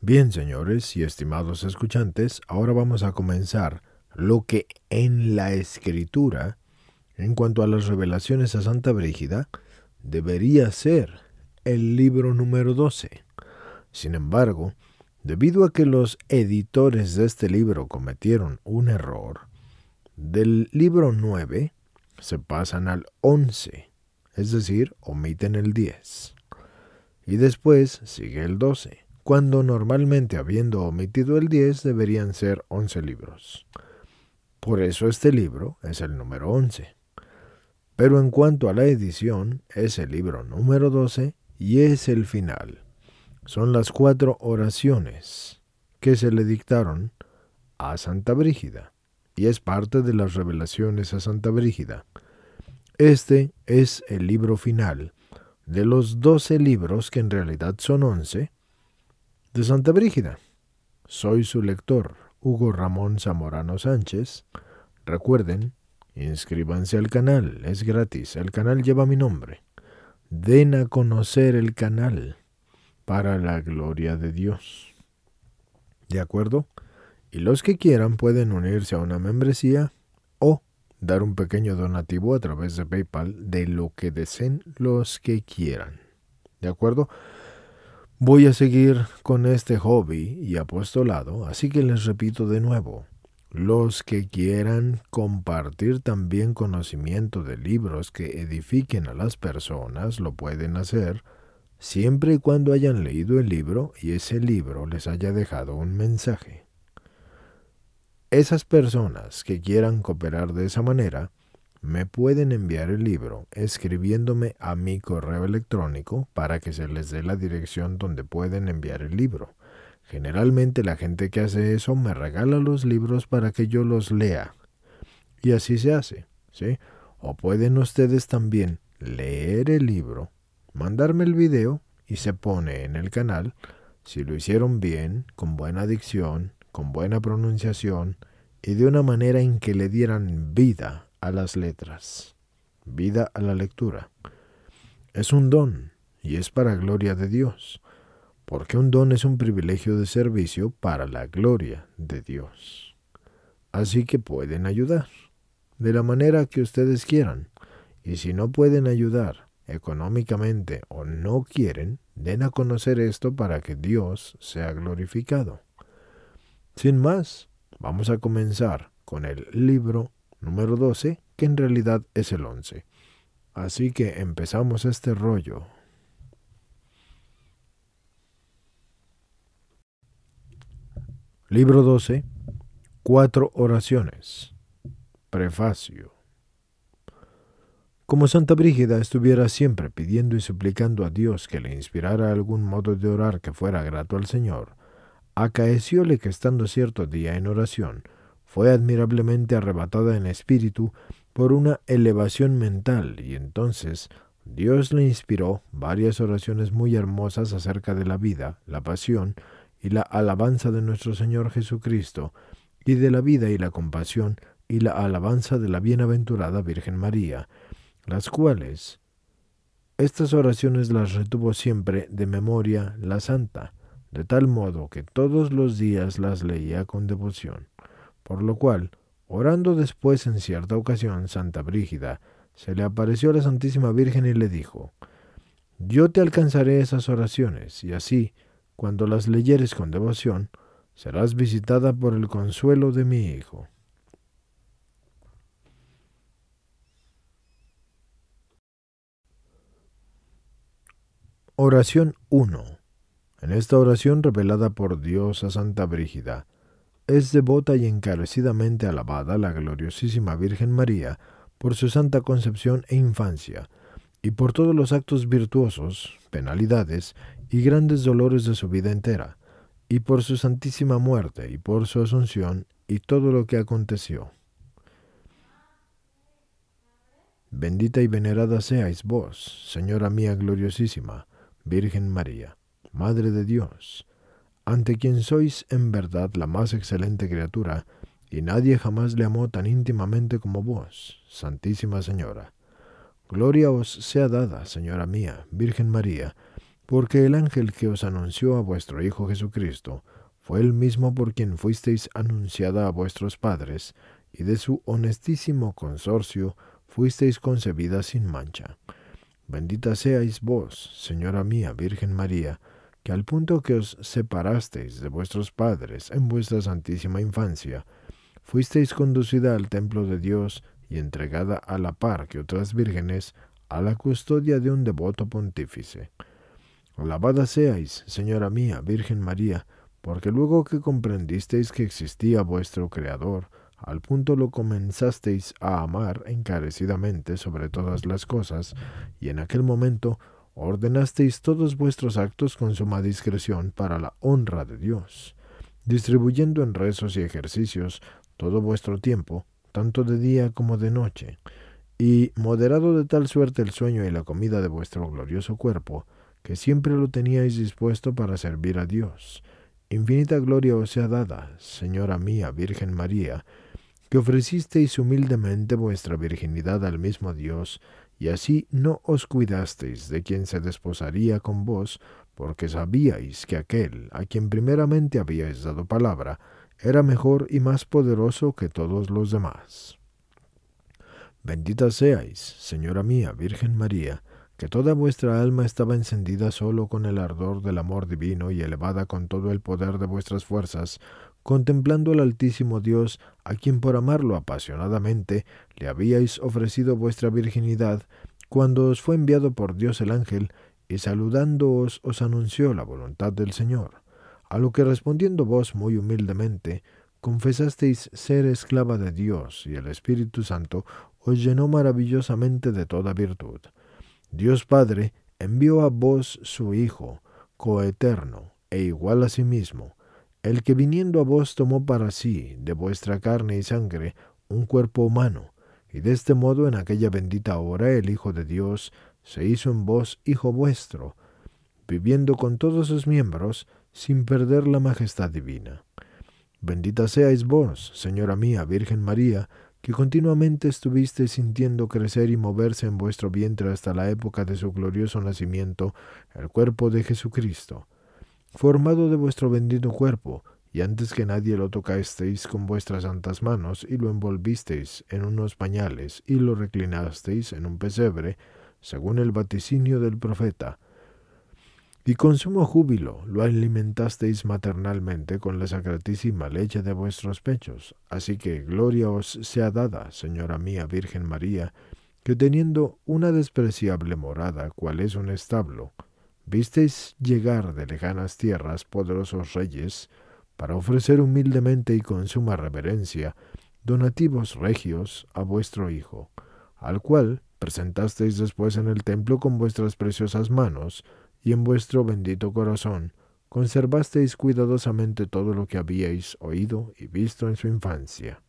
Bien, señores y estimados escuchantes, ahora vamos a comenzar lo que en la escritura, en cuanto a las revelaciones a Santa Brígida, debería ser el libro número 12. Sin embargo, debido a que los editores de este libro cometieron un error, del libro 9 se pasan al 11, es decir, omiten el 10. Y después sigue el 12, cuando normalmente habiendo omitido el 10 deberían ser 11 libros. Por eso este libro es el número 11. Pero en cuanto a la edición, es el libro número 12 y es el final. Son las cuatro oraciones que se le dictaron a Santa Brígida y es parte de las revelaciones a Santa Brígida. Este es el libro final de los doce libros, que en realidad son once, de Santa Brígida. Soy su lector, Hugo Ramón Zamorano Sánchez. Recuerden, inscríbanse al canal, es gratis, el canal lleva mi nombre. Den a conocer el canal para la gloria de Dios. ¿De acuerdo? Y los que quieran pueden unirse a una membresía o dar un pequeño donativo a través de PayPal de lo que deseen los que quieran. ¿De acuerdo? Voy a seguir con este hobby y apostolado, así que les repito de nuevo, los que quieran compartir también conocimiento de libros que edifiquen a las personas lo pueden hacer siempre y cuando hayan leído el libro y ese libro les haya dejado un mensaje. Esas personas que quieran cooperar de esa manera me pueden enviar el libro escribiéndome a mi correo electrónico para que se les dé la dirección donde pueden enviar el libro. Generalmente la gente que hace eso me regala los libros para que yo los lea. Y así se hace, ¿sí? O pueden ustedes también leer el libro, mandarme el video y se pone en el canal si lo hicieron bien, con buena dicción, con buena pronunciación y de una manera en que le dieran vida a las letras, vida a la lectura. Es un don y es para gloria de Dios, porque un don es un privilegio de servicio para la gloria de Dios. Así que pueden ayudar de la manera que ustedes quieran, y si no pueden ayudar económicamente o no quieren, den a conocer esto para que Dios sea glorificado. Sin más, vamos a comenzar con el libro número 12, que en realidad es el 11. Así que empezamos este rollo. Libro 12. Cuatro oraciones. Prefacio. Como Santa Brígida estuviera siempre pidiendo y suplicando a Dios que le inspirara algún modo de orar que fuera grato al Señor, acaecióle que estando cierto día en oración, fue admirablemente arrebatada en espíritu por una elevación mental y entonces Dios le inspiró varias oraciones muy hermosas acerca de la vida, la pasión y la alabanza de nuestro Señor Jesucristo, y de la vida y la compasión y la alabanza de la bienaventurada Virgen María, las cuales estas oraciones las retuvo siempre de memoria la Santa, de tal modo que todos los días las leía con devoción. Por lo cual, orando después en cierta ocasión, Santa Brígida se le apareció a la Santísima Virgen y le dijo, Yo te alcanzaré esas oraciones, y así, cuando las leyeres con devoción, serás visitada por el consuelo de mi Hijo. Oración 1 en esta oración revelada por Dios a Santa Brígida, es devota y encarecidamente alabada la gloriosísima Virgen María por su santa concepción e infancia, y por todos los actos virtuosos, penalidades y grandes dolores de su vida entera, y por su santísima muerte, y por su asunción, y todo lo que aconteció. Bendita y venerada seáis vos, Señora mía gloriosísima, Virgen María Madre de Dios, ante quien sois en verdad la más excelente criatura, y nadie jamás le amó tan íntimamente como vos, Santísima Señora. Gloria os sea dada, Señora mía, Virgen María, porque el ángel que os anunció a vuestro Hijo Jesucristo fue el mismo por quien fuisteis anunciada a vuestros padres, y de su honestísimo consorcio fuisteis concebida sin mancha. Bendita seáis vos, Señora mía, Virgen María, al punto que os separasteis de vuestros padres en vuestra santísima infancia, fuisteis conducida al templo de Dios y entregada a la par que otras vírgenes a la custodia de un devoto pontífice. Alabada seáis, Señora mía, Virgen María, porque luego que comprendisteis que existía vuestro Creador, al punto lo comenzasteis a amar encarecidamente sobre todas las cosas, y en aquel momento ordenasteis todos vuestros actos con suma discreción para la honra de Dios, distribuyendo en rezos y ejercicios todo vuestro tiempo, tanto de día como de noche, y moderado de tal suerte el sueño y la comida de vuestro glorioso cuerpo, que siempre lo teníais dispuesto para servir a Dios. Infinita gloria os sea dada, Señora mía, Virgen María, que ofrecisteis humildemente vuestra virginidad al mismo Dios, y así no os cuidasteis de quien se desposaría con vos, porque sabíais que aquel a quien primeramente habíais dado palabra era mejor y más poderoso que todos los demás. Bendita seáis, Señora mía, Virgen María, que toda vuestra alma estaba encendida solo con el ardor del amor divino y elevada con todo el poder de vuestras fuerzas, contemplando al Altísimo Dios, a quien por amarlo apasionadamente le habíais ofrecido vuestra virginidad, cuando os fue enviado por Dios el ángel, y saludándoos os anunció la voluntad del Señor. A lo que respondiendo vos muy humildemente, confesasteis ser esclava de Dios, y el Espíritu Santo os llenó maravillosamente de toda virtud. Dios Padre envió a vos su Hijo, coeterno e igual a sí mismo, el que viniendo a vos tomó para sí, de vuestra carne y sangre, un cuerpo humano, y de este modo en aquella bendita hora el Hijo de Dios se hizo en vos Hijo vuestro, viviendo con todos sus miembros, sin perder la majestad divina. Bendita seáis vos, Señora mía, Virgen María, que continuamente estuviste sintiendo crecer y moverse en vuestro vientre hasta la época de su glorioso nacimiento, el cuerpo de Jesucristo formado de vuestro bendito cuerpo, y antes que nadie lo tocasteis con vuestras santas manos, y lo envolvisteis en unos pañales, y lo reclinasteis en un pesebre, según el vaticinio del profeta, y con sumo júbilo lo alimentasteis maternalmente con la sacratísima leche de vuestros pechos. Así que gloria os sea dada, Señora mía Virgen María, que teniendo una despreciable morada, cual es un establo, visteis llegar de lejanas tierras poderosos reyes para ofrecer humildemente y con suma reverencia donativos regios a vuestro Hijo, al cual presentasteis después en el templo con vuestras preciosas manos y en vuestro bendito corazón conservasteis cuidadosamente todo lo que habíais oído y visto en su infancia.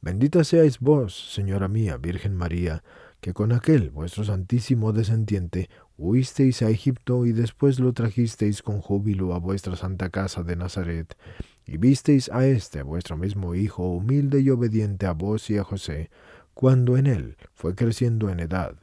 Bendita seáis vos, Señora mía, Virgen María, que con aquel vuestro santísimo descendiente huisteis a Egipto y después lo trajisteis con júbilo a vuestra santa casa de Nazaret, y visteis a este vuestro mismo Hijo humilde y obediente a vos y a José, cuando en él fue creciendo en edad.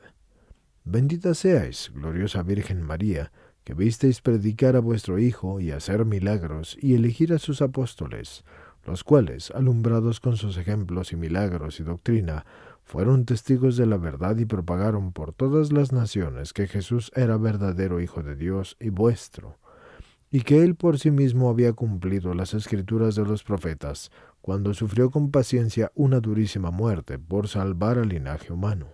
Bendita seáis, gloriosa Virgen María, que visteis predicar a vuestro Hijo y hacer milagros y elegir a sus apóstoles, los cuales, alumbrados con sus ejemplos y milagros y doctrina, fueron testigos de la verdad y propagaron por todas las naciones que Jesús era verdadero Hijo de Dios y vuestro, y que Él por sí mismo había cumplido las escrituras de los profetas, cuando sufrió con paciencia una durísima muerte por salvar al linaje humano.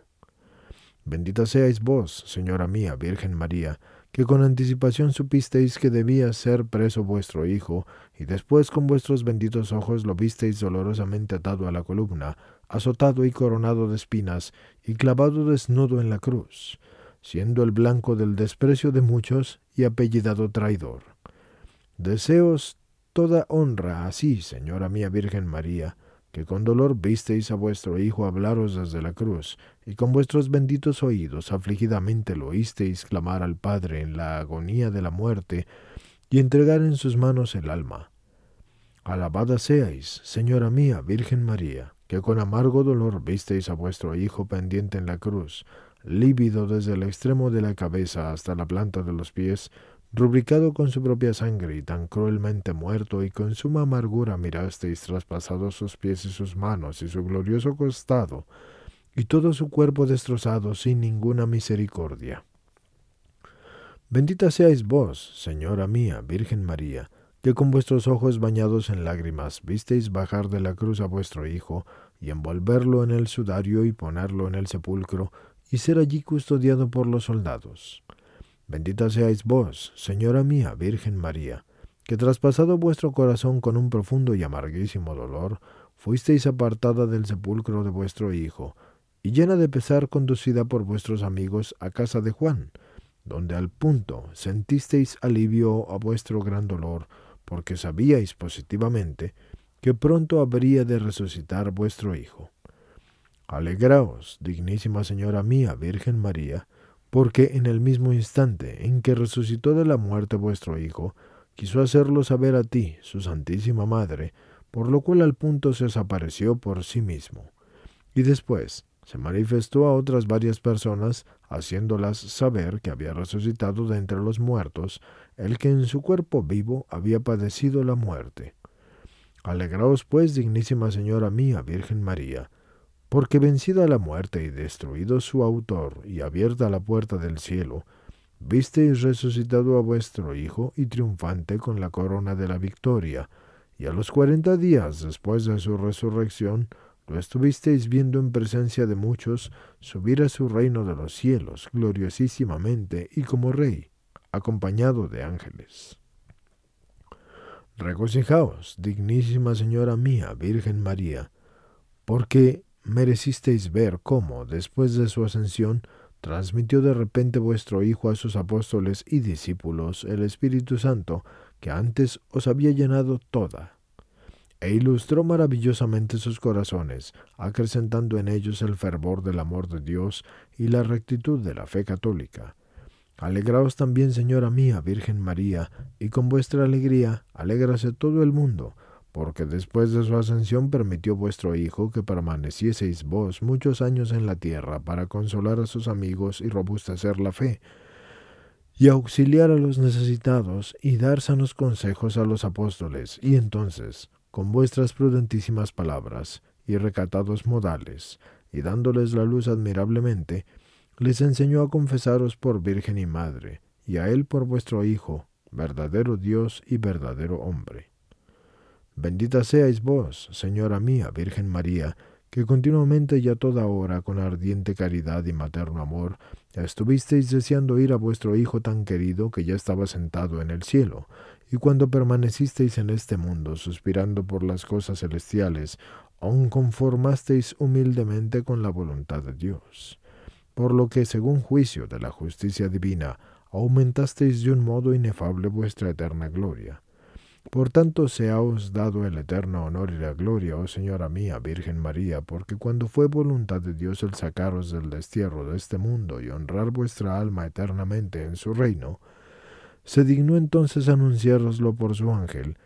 Bendita seáis vos, Señora mía, Virgen María, que con anticipación supisteis que debía ser preso vuestro Hijo, y después con vuestros benditos ojos lo visteis dolorosamente atado a la columna, azotado y coronado de espinas, y clavado desnudo en la cruz, siendo el blanco del desprecio de muchos y apellidado traidor. Deseos toda honra así, Señora mía Virgen María, que con dolor visteis a vuestro Hijo hablaros desde la cruz, y con vuestros benditos oídos afligidamente lo oísteis clamar al Padre en la agonía de la muerte, y entregar en sus manos el alma. Alabada seáis, Señora mía, Virgen María, que con amargo dolor visteis a vuestro Hijo pendiente en la cruz, lívido desde el extremo de la cabeza hasta la planta de los pies, rubricado con su propia sangre y tan cruelmente muerto, y con suma amargura mirasteis traspasados sus pies y sus manos y su glorioso costado, y todo su cuerpo destrozado sin ninguna misericordia. Bendita seáis vos, Señora mía, Virgen María, que con vuestros ojos bañados en lágrimas visteis bajar de la cruz a vuestro Hijo, y envolverlo en el sudario y ponerlo en el sepulcro, y ser allí custodiado por los soldados. Bendita seáis vos, Señora mía, Virgen María, que traspasado vuestro corazón con un profundo y amarguísimo dolor, fuisteis apartada del sepulcro de vuestro Hijo, y llena de pesar conducida por vuestros amigos a casa de Juan, donde al punto sentisteis alivio a vuestro gran dolor, porque sabíais positivamente que pronto habría de resucitar vuestro Hijo. Alegraos, dignísima Señora mía, Virgen María, porque en el mismo instante en que resucitó de la muerte vuestro Hijo, quiso hacerlo saber a ti, su Santísima Madre, por lo cual al punto se os apareció por sí mismo. Y después se manifestó a otras varias personas, haciéndolas saber que había resucitado de entre los muertos, el que en su cuerpo vivo había padecido la muerte. Alegraos pues, dignísima Señora mía, Virgen María, porque vencida la muerte y destruido su autor y abierta la puerta del cielo, visteis resucitado a vuestro Hijo y triunfante con la corona de la victoria, y a los cuarenta días después de su resurrección, lo estuvisteis viendo en presencia de muchos subir a su reino de los cielos gloriosísimamente y como rey, acompañado de ángeles. Regocijaos, dignísima Señora mía, Virgen María, porque merecisteis ver cómo, después de su ascensión, transmitió de repente vuestro Hijo a sus apóstoles y discípulos el Espíritu Santo, que antes os había llenado toda, e ilustró maravillosamente sus corazones, acrecentando en ellos el fervor del amor de Dios y la rectitud de la fe católica. Alegraos también, Señora mía, Virgen María, y con vuestra alegría alégrase todo el mundo, porque después de su ascensión permitió vuestro Hijo que permanecieseis vos muchos años en la tierra para consolar a sus amigos y robustecer la fe, y auxiliar a los necesitados y dar sanos consejos a los apóstoles, y entonces, con vuestras prudentísimas palabras y recatados modales, y dándoles la luz admirablemente, les enseñó a confesaros por Virgen y Madre, y a Él por vuestro Hijo, verdadero Dios y verdadero hombre. Bendita seáis vos, Señora mía, Virgen María, que continuamente y a toda hora, con ardiente caridad y materno amor, estuvisteis deseando ir a vuestro Hijo tan querido que ya estaba sentado en el cielo, y cuando permanecisteis en este mundo, suspirando por las cosas celestiales, aun conformasteis humildemente con la voluntad de Dios. Por lo que, según juicio de la justicia divina, aumentasteis de un modo inefable vuestra eterna gloria. Por tanto, seaos dado el eterno honor y la gloria, oh Señora mía, Virgen María, porque cuando fue voluntad de Dios el sacaros del destierro de este mundo y honrar vuestra alma eternamente en su reino, se dignó entonces anunciároslo por su ángel,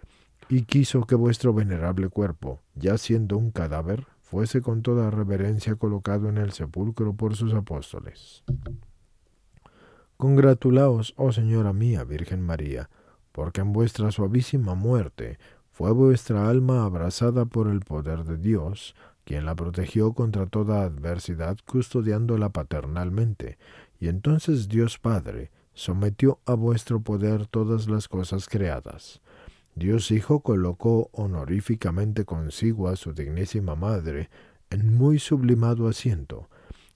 y quiso que vuestro venerable cuerpo, ya siendo un cadáver, fuese con toda reverencia colocado en el sepulcro por sus apóstoles. Congratulaos, oh Señora mía, Virgen María, porque en vuestra suavísima muerte fue vuestra alma abrazada por el poder de Dios, quien la protegió contra toda adversidad custodiándola paternalmente, y entonces Dios Padre sometió a vuestro poder todas las cosas creadas. Dios Hijo colocó honoríficamente consigo a su dignísima Madre en muy sublimado asiento,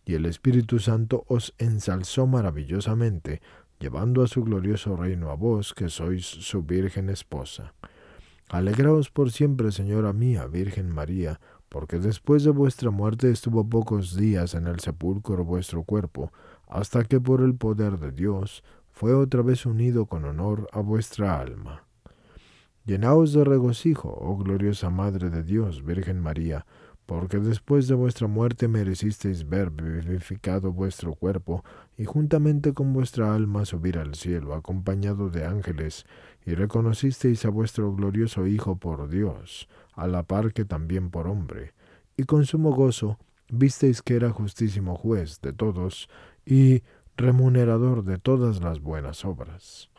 y el Espíritu Santo os ensalzó maravillosamente llevando a su glorioso reino a vos, que sois su Virgen esposa. Alegraos por siempre, Señora mía, Virgen María, porque después de vuestra muerte estuvo pocos días en el sepulcro vuestro cuerpo, hasta que por el poder de Dios fue otra vez unido con honor a vuestra alma. Llenaos de regocijo, oh gloriosa Madre de Dios, Virgen María, porque después de vuestra muerte merecisteis ver vivificado vuestro cuerpo y juntamente con vuestra alma subir al cielo, acompañado de ángeles, y reconocisteis a vuestro glorioso Hijo por Dios, a la par que también por hombre, y con sumo gozo visteis que era justísimo juez de todos, y remunerador de todas las buenas obras.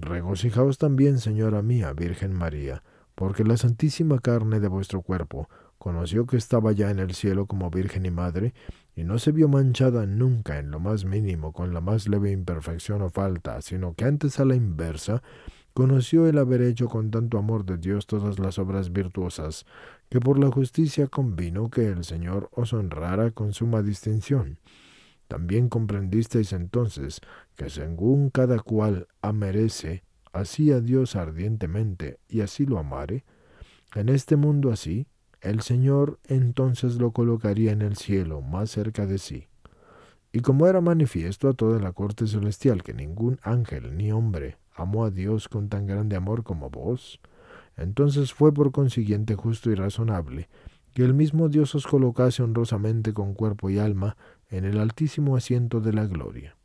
Regocijaos también, Señora mía, Virgen María, porque la santísima carne de vuestro cuerpo conoció que estaba ya en el cielo como Virgen y Madre, y no se vio manchada nunca en lo más mínimo con la más leve imperfección o falta, sino que antes a la inversa conoció el haber hecho con tanto amor de Dios todas las obras virtuosas, que por la justicia convino que el Señor os honrara con suma distinción. También comprendisteis entonces que según cada cual amerece, así a Dios ardientemente y así lo amare, en este mundo así, el Señor entonces lo colocaría en el cielo más cerca de sí. Y como era manifiesto a toda la corte celestial que ningún ángel ni hombre amó a Dios con tan grande amor como vos, entonces fue por consiguiente justo y razonable que el mismo Dios os colocase honrosamente con cuerpo y alma en el altísimo asiento de la gloria.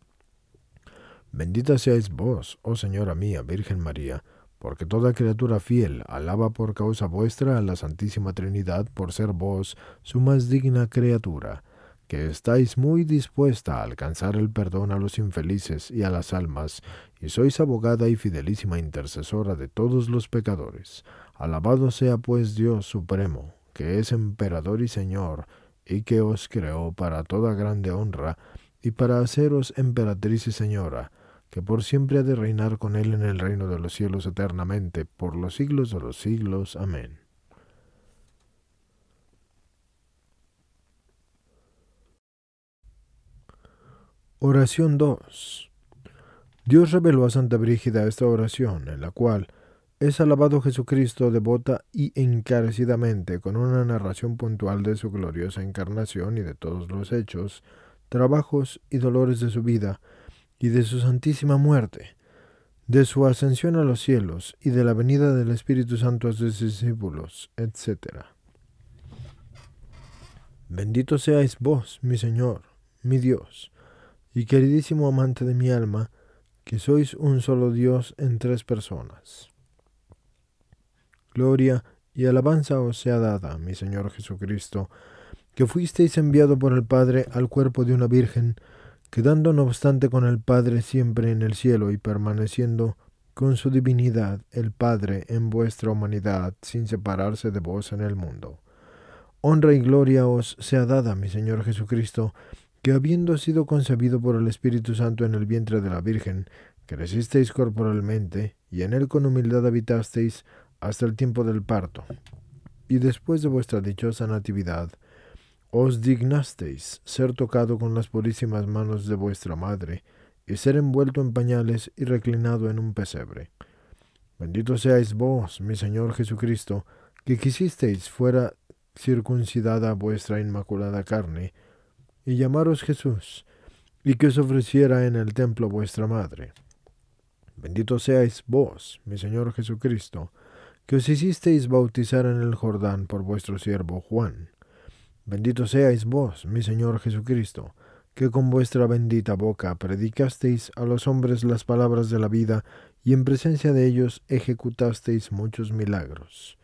Bendita seáis vos, oh Señora mía, Virgen María, porque toda criatura fiel alaba por causa vuestra a la Santísima Trinidad por ser vos su más digna criatura, que estáis muy dispuesta a alcanzar el perdón a los infelices y a las almas, y sois abogada y fidelísima intercesora de todos los pecadores. Alabado sea pues Dios Supremo, que es emperador y Señor, y que os creó para toda grande honra, y para haceros emperatriz y señora, que por siempre ha de reinar con él en el reino de los cielos eternamente, por los siglos de los siglos. Amén. Oración 2. Dios reveló a Santa Brígida esta oración, en la cual es alabado Jesucristo devota y encarecidamente con una narración puntual de su gloriosa encarnación y de todos los hechos, trabajos y dolores de su vida, y de su santísima muerte, de su ascensión a los cielos y de la venida del Espíritu Santo a sus discípulos, etc. Bendito seáis vos, mi Señor, mi Dios, y queridísimo amante de mi alma, que sois un solo Dios en tres personas. Gloria y alabanza os sea dada, mi Señor Jesucristo, que fuisteis enviado por el Padre al cuerpo de una Virgen, quedando no obstante con el Padre siempre en el cielo y permaneciendo con su divinidad el Padre en vuestra humanidad sin separarse de vos en el mundo. Honra y gloria os sea dada, mi Señor Jesucristo, que habiendo sido concebido por el Espíritu Santo en el vientre de la Virgen, crecisteis corporalmente y en él con humildad habitasteis hasta el tiempo del parto. Y después de vuestra dichosa natividad, os dignasteis ser tocado con las purísimas manos de vuestra madre, y ser envuelto en pañales y reclinado en un pesebre. Bendito seáis vos, mi Señor Jesucristo, que quisisteis fuera circuncidada vuestra inmaculada carne, y llamaros Jesús, y que os ofreciera en el templo vuestra madre. Bendito seáis vos, mi Señor Jesucristo, que os hicisteis bautizar en el Jordán por vuestro siervo Juan, Bendito seáis vos, mi Señor Jesucristo, que con vuestra bendita boca predicasteis a los hombres las palabras de la vida y en presencia de ellos ejecutasteis muchos milagros.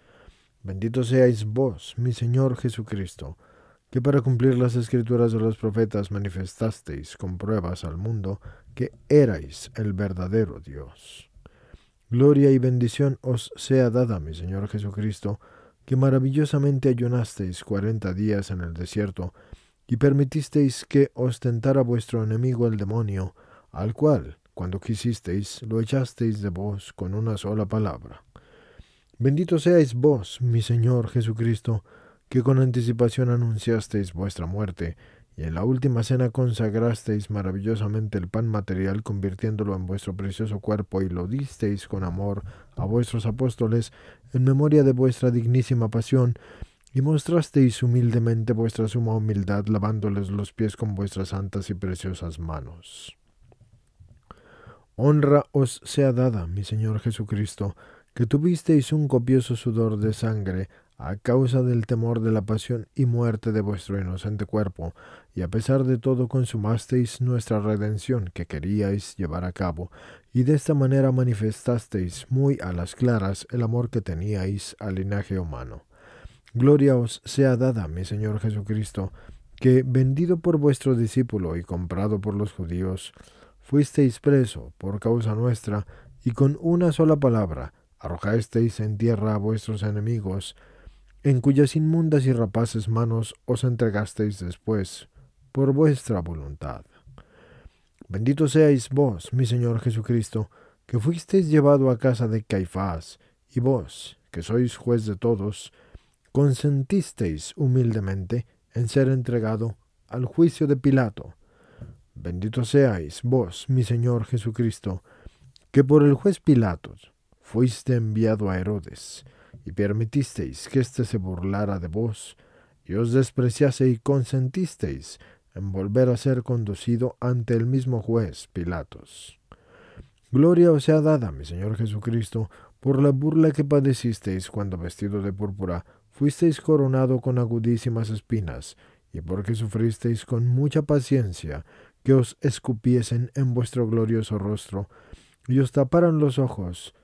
Bendito seáis vos, mi Señor Jesucristo, que para cumplir las escrituras de los profetas manifestasteis con pruebas al mundo que erais el verdadero Dios. Gloria y bendición os sea dada, mi Señor Jesucristo, que maravillosamente ayunasteis cuarenta días en el desierto, y permitisteis que ostentara vuestro enemigo el demonio, al cual, cuando quisisteis, lo echasteis de vos con una sola palabra. Bendito seáis vos, mi Señor Jesucristo, que con anticipación anunciasteis vuestra muerte, y en la última cena consagrasteis maravillosamente el pan material convirtiéndolo en vuestro precioso cuerpo y lo disteis con amor a vuestros apóstoles en memoria de vuestra dignísima pasión, y mostrasteis humildemente vuestra suma humildad lavándoles los pies con vuestras santas y preciosas manos. Honra os sea dada, mi Señor Jesucristo, que tuvisteis un copioso sudor de sangre a causa del temor de la pasión y muerte de vuestro inocente cuerpo, y a pesar de todo consumasteis nuestra redención que queríais llevar a cabo, y de esta manera manifestasteis muy a las claras el amor que teníais al linaje humano. Gloria os sea dada, mi Señor Jesucristo, que, vendido por vuestro discípulo y comprado por los judíos, fuisteis preso por causa nuestra, y con una sola palabra arrojasteis en tierra a vuestros enemigos, en cuyas inmundas y rapaces manos os entregasteis después, por vuestra voluntad. Bendito seáis vos, mi Señor Jesucristo, que fuisteis llevado a casa de Caifás, y vos, que sois juez de todos, consentisteis humildemente en ser entregado al juicio de Pilato. Bendito seáis vos, mi Señor Jesucristo, que por el juez Pilatos fuiste enviado a Herodes, y permitisteis que éste se burlara de vos, y os despreciase y consentisteis en volver a ser conducido ante el mismo juez Pilatos. Gloria os sea dada, mi Señor Jesucristo, por la burla que padecisteis cuando vestido de púrpura fuisteis coronado con agudísimas espinas, y porque sufristeis con mucha paciencia que os escupiesen en vuestro glorioso rostro, y os taparan los ojos,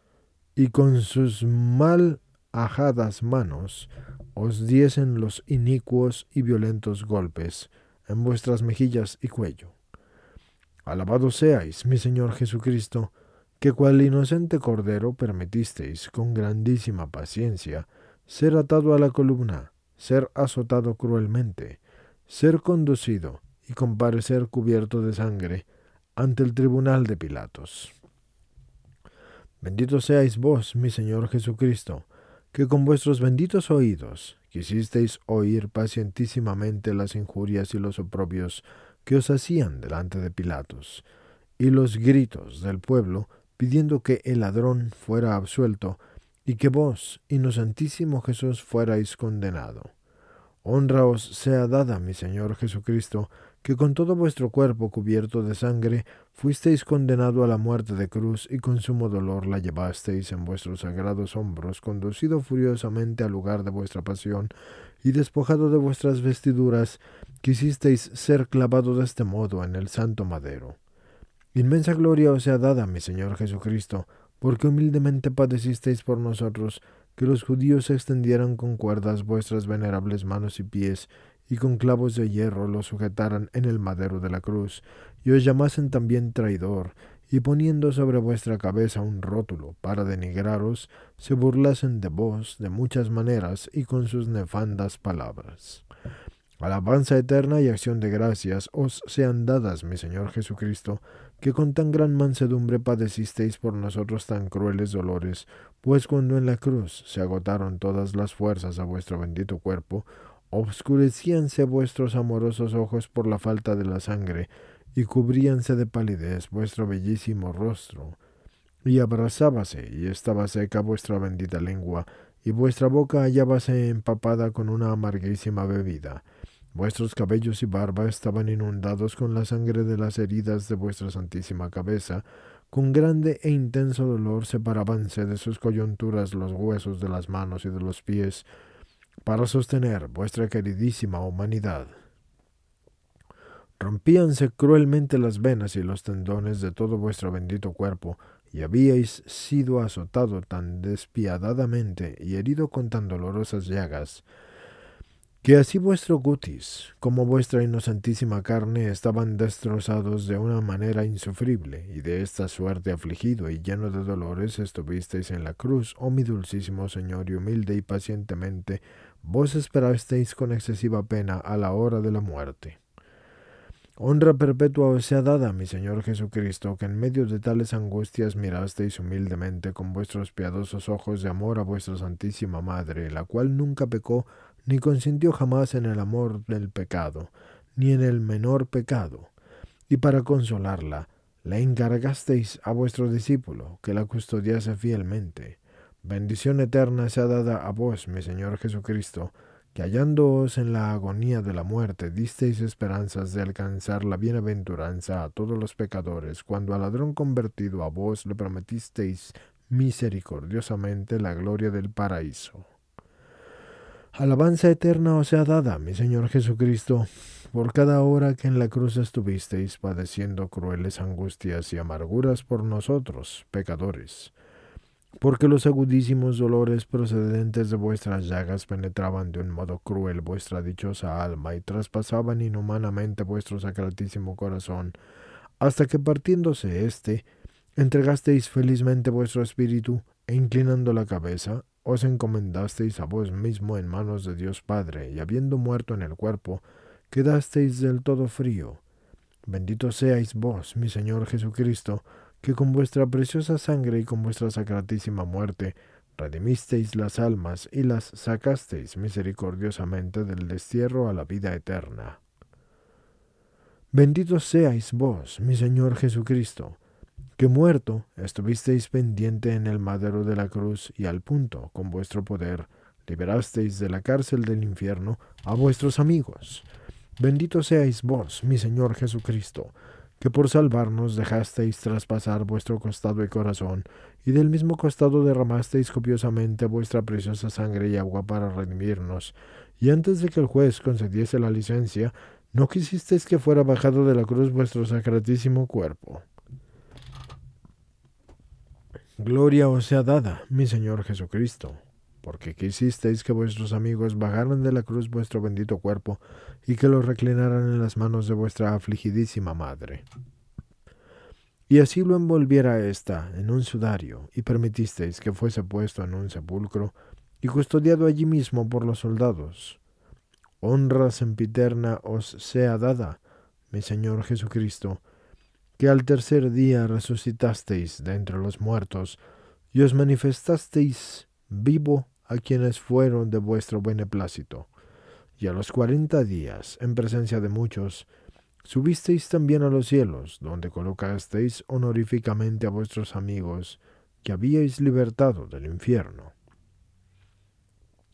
y con sus mal ajadas manos os diesen los inicuos y violentos golpes en vuestras mejillas y cuello. Alabado seáis, mi Señor Jesucristo, que cual inocente cordero permitisteis con grandísima paciencia ser atado a la columna, ser azotado cruelmente, ser conducido y comparecer cubierto de sangre ante el tribunal de Pilatos. Bendito seáis vos, mi Señor Jesucristo, que con vuestros benditos oídos quisisteis oír pacientísimamente las injurias y los oprobios que os hacían delante de Pilatos, y los gritos del pueblo pidiendo que el ladrón fuera absuelto, y que vos, inocentísimo Jesús, fuerais condenado. Honra os sea dada, mi Señor Jesucristo, que con todo vuestro cuerpo cubierto de sangre fuisteis condenado a la muerte de cruz y con sumo dolor la llevasteis en vuestros sagrados hombros, conducido furiosamente al lugar de vuestra pasión, y despojado de vuestras vestiduras, quisisteis ser clavado de este modo en el santo madero. Inmensa gloria os sea dada, mi Señor Jesucristo, porque humildemente padecisteis por nosotros, que los judíos extendieran con cuerdas vuestras venerables manos y pies, y con clavos de hierro lo sujetaran en el madero de la cruz, y os llamasen también traidor, y poniendo sobre vuestra cabeza un rótulo para denigraros, se burlasen de vos de muchas maneras y con sus nefandas palabras. Alabanza eterna y acción de gracias os sean dadas, mi Señor Jesucristo, que con tan gran mansedumbre padecisteis por nosotros tan crueles dolores, pues cuando en la cruz se agotaron todas las fuerzas a vuestro bendito cuerpo, obscurecíanse vuestros amorosos ojos por la falta de la sangre, y cubríanse de palidez vuestro bellísimo rostro, y abrazábase y estaba seca vuestra bendita lengua, y vuestra boca hallábase empapada con una amarguísima bebida. Vuestros cabellos y barba estaban inundados con la sangre de las heridas de vuestra santísima cabeza, con grande e intenso dolor separábanse de sus coyunturas los huesos de las manos y de los pies, para sostener vuestra queridísima humanidad. Rompíanse cruelmente las venas y los tendones de todo vuestro bendito cuerpo, y habíais sido azotado tan despiadadamente y herido con tan dolorosas llagas, que así vuestro gutis como vuestra inocentísima carne estaban destrozados de una manera insufrible, y de esta suerte afligido y lleno de dolores estuvisteis en la cruz, oh mi dulcísimo Señor, y humilde y pacientemente vos esperasteis con excesiva pena a la hora de la muerte. Honra perpetua os sea dada, mi Señor Jesucristo, que en medio de tales angustias mirasteis humildemente con vuestros piadosos ojos de amor a vuestra Santísima Madre, la cual nunca pecó ni consintió jamás en el amor del pecado, ni en el menor pecado, y para consolarla, la encargasteis a vuestro discípulo, que la custodiase fielmente. Bendición eterna sea dada a vos, mi Señor Jesucristo, que hallándoos en la agonía de la muerte disteis esperanzas de alcanzar la bienaventuranza a todos los pecadores, cuando al ladrón convertido a vos le prometisteis misericordiosamente la gloria del paraíso. Alabanza eterna os sea dada, mi Señor Jesucristo, por cada hora que en la cruz estuvisteis padeciendo crueles angustias y amarguras por nosotros, pecadores porque los agudísimos dolores procedentes de vuestras llagas penetraban de un modo cruel vuestra dichosa alma y traspasaban inhumanamente vuestro sacratísimo corazón, hasta que partiéndose éste, entregasteis felizmente vuestro espíritu, e inclinando la cabeza, os encomendasteis a vos mismo en manos de Dios Padre, y habiendo muerto en el cuerpo, quedasteis del todo frío. Bendito seáis vos, mi Señor Jesucristo, que con vuestra preciosa sangre y con vuestra sacratísima muerte redimisteis las almas y las sacasteis misericordiosamente del destierro a la vida eterna. Bendito seáis vos, mi Señor Jesucristo, que muerto estuvisteis pendiente en el madero de la cruz y al punto, con vuestro poder, liberasteis de la cárcel del infierno a vuestros amigos. Bendito seáis vos, mi Señor Jesucristo, que por salvarnos dejasteis traspasar vuestro costado y corazón, y del mismo costado derramasteis copiosamente vuestra preciosa sangre y agua para redimirnos, y antes de que el juez concediese la licencia, no quisisteis que fuera bajado de la cruz vuestro sacratísimo cuerpo. Gloria os sea dada, mi Señor Jesucristo, porque quisisteis que vuestros amigos bajaran de la cruz vuestro bendito cuerpo y que lo reclinaran en las manos de vuestra afligidísima madre. Y así lo envolviera ésta en un sudario, y permitisteis que fuese puesto en un sepulcro y custodiado allí mismo por los soldados. Honra sempiterna os sea dada, mi Señor Jesucristo, que al tercer día resucitasteis de entre los muertos y os manifestasteis vivo a quienes fueron de vuestro beneplácito. Y a los cuarenta días, en presencia de muchos, subisteis también a los cielos, donde colocasteis honoríficamente a vuestros amigos que habíais libertado del infierno.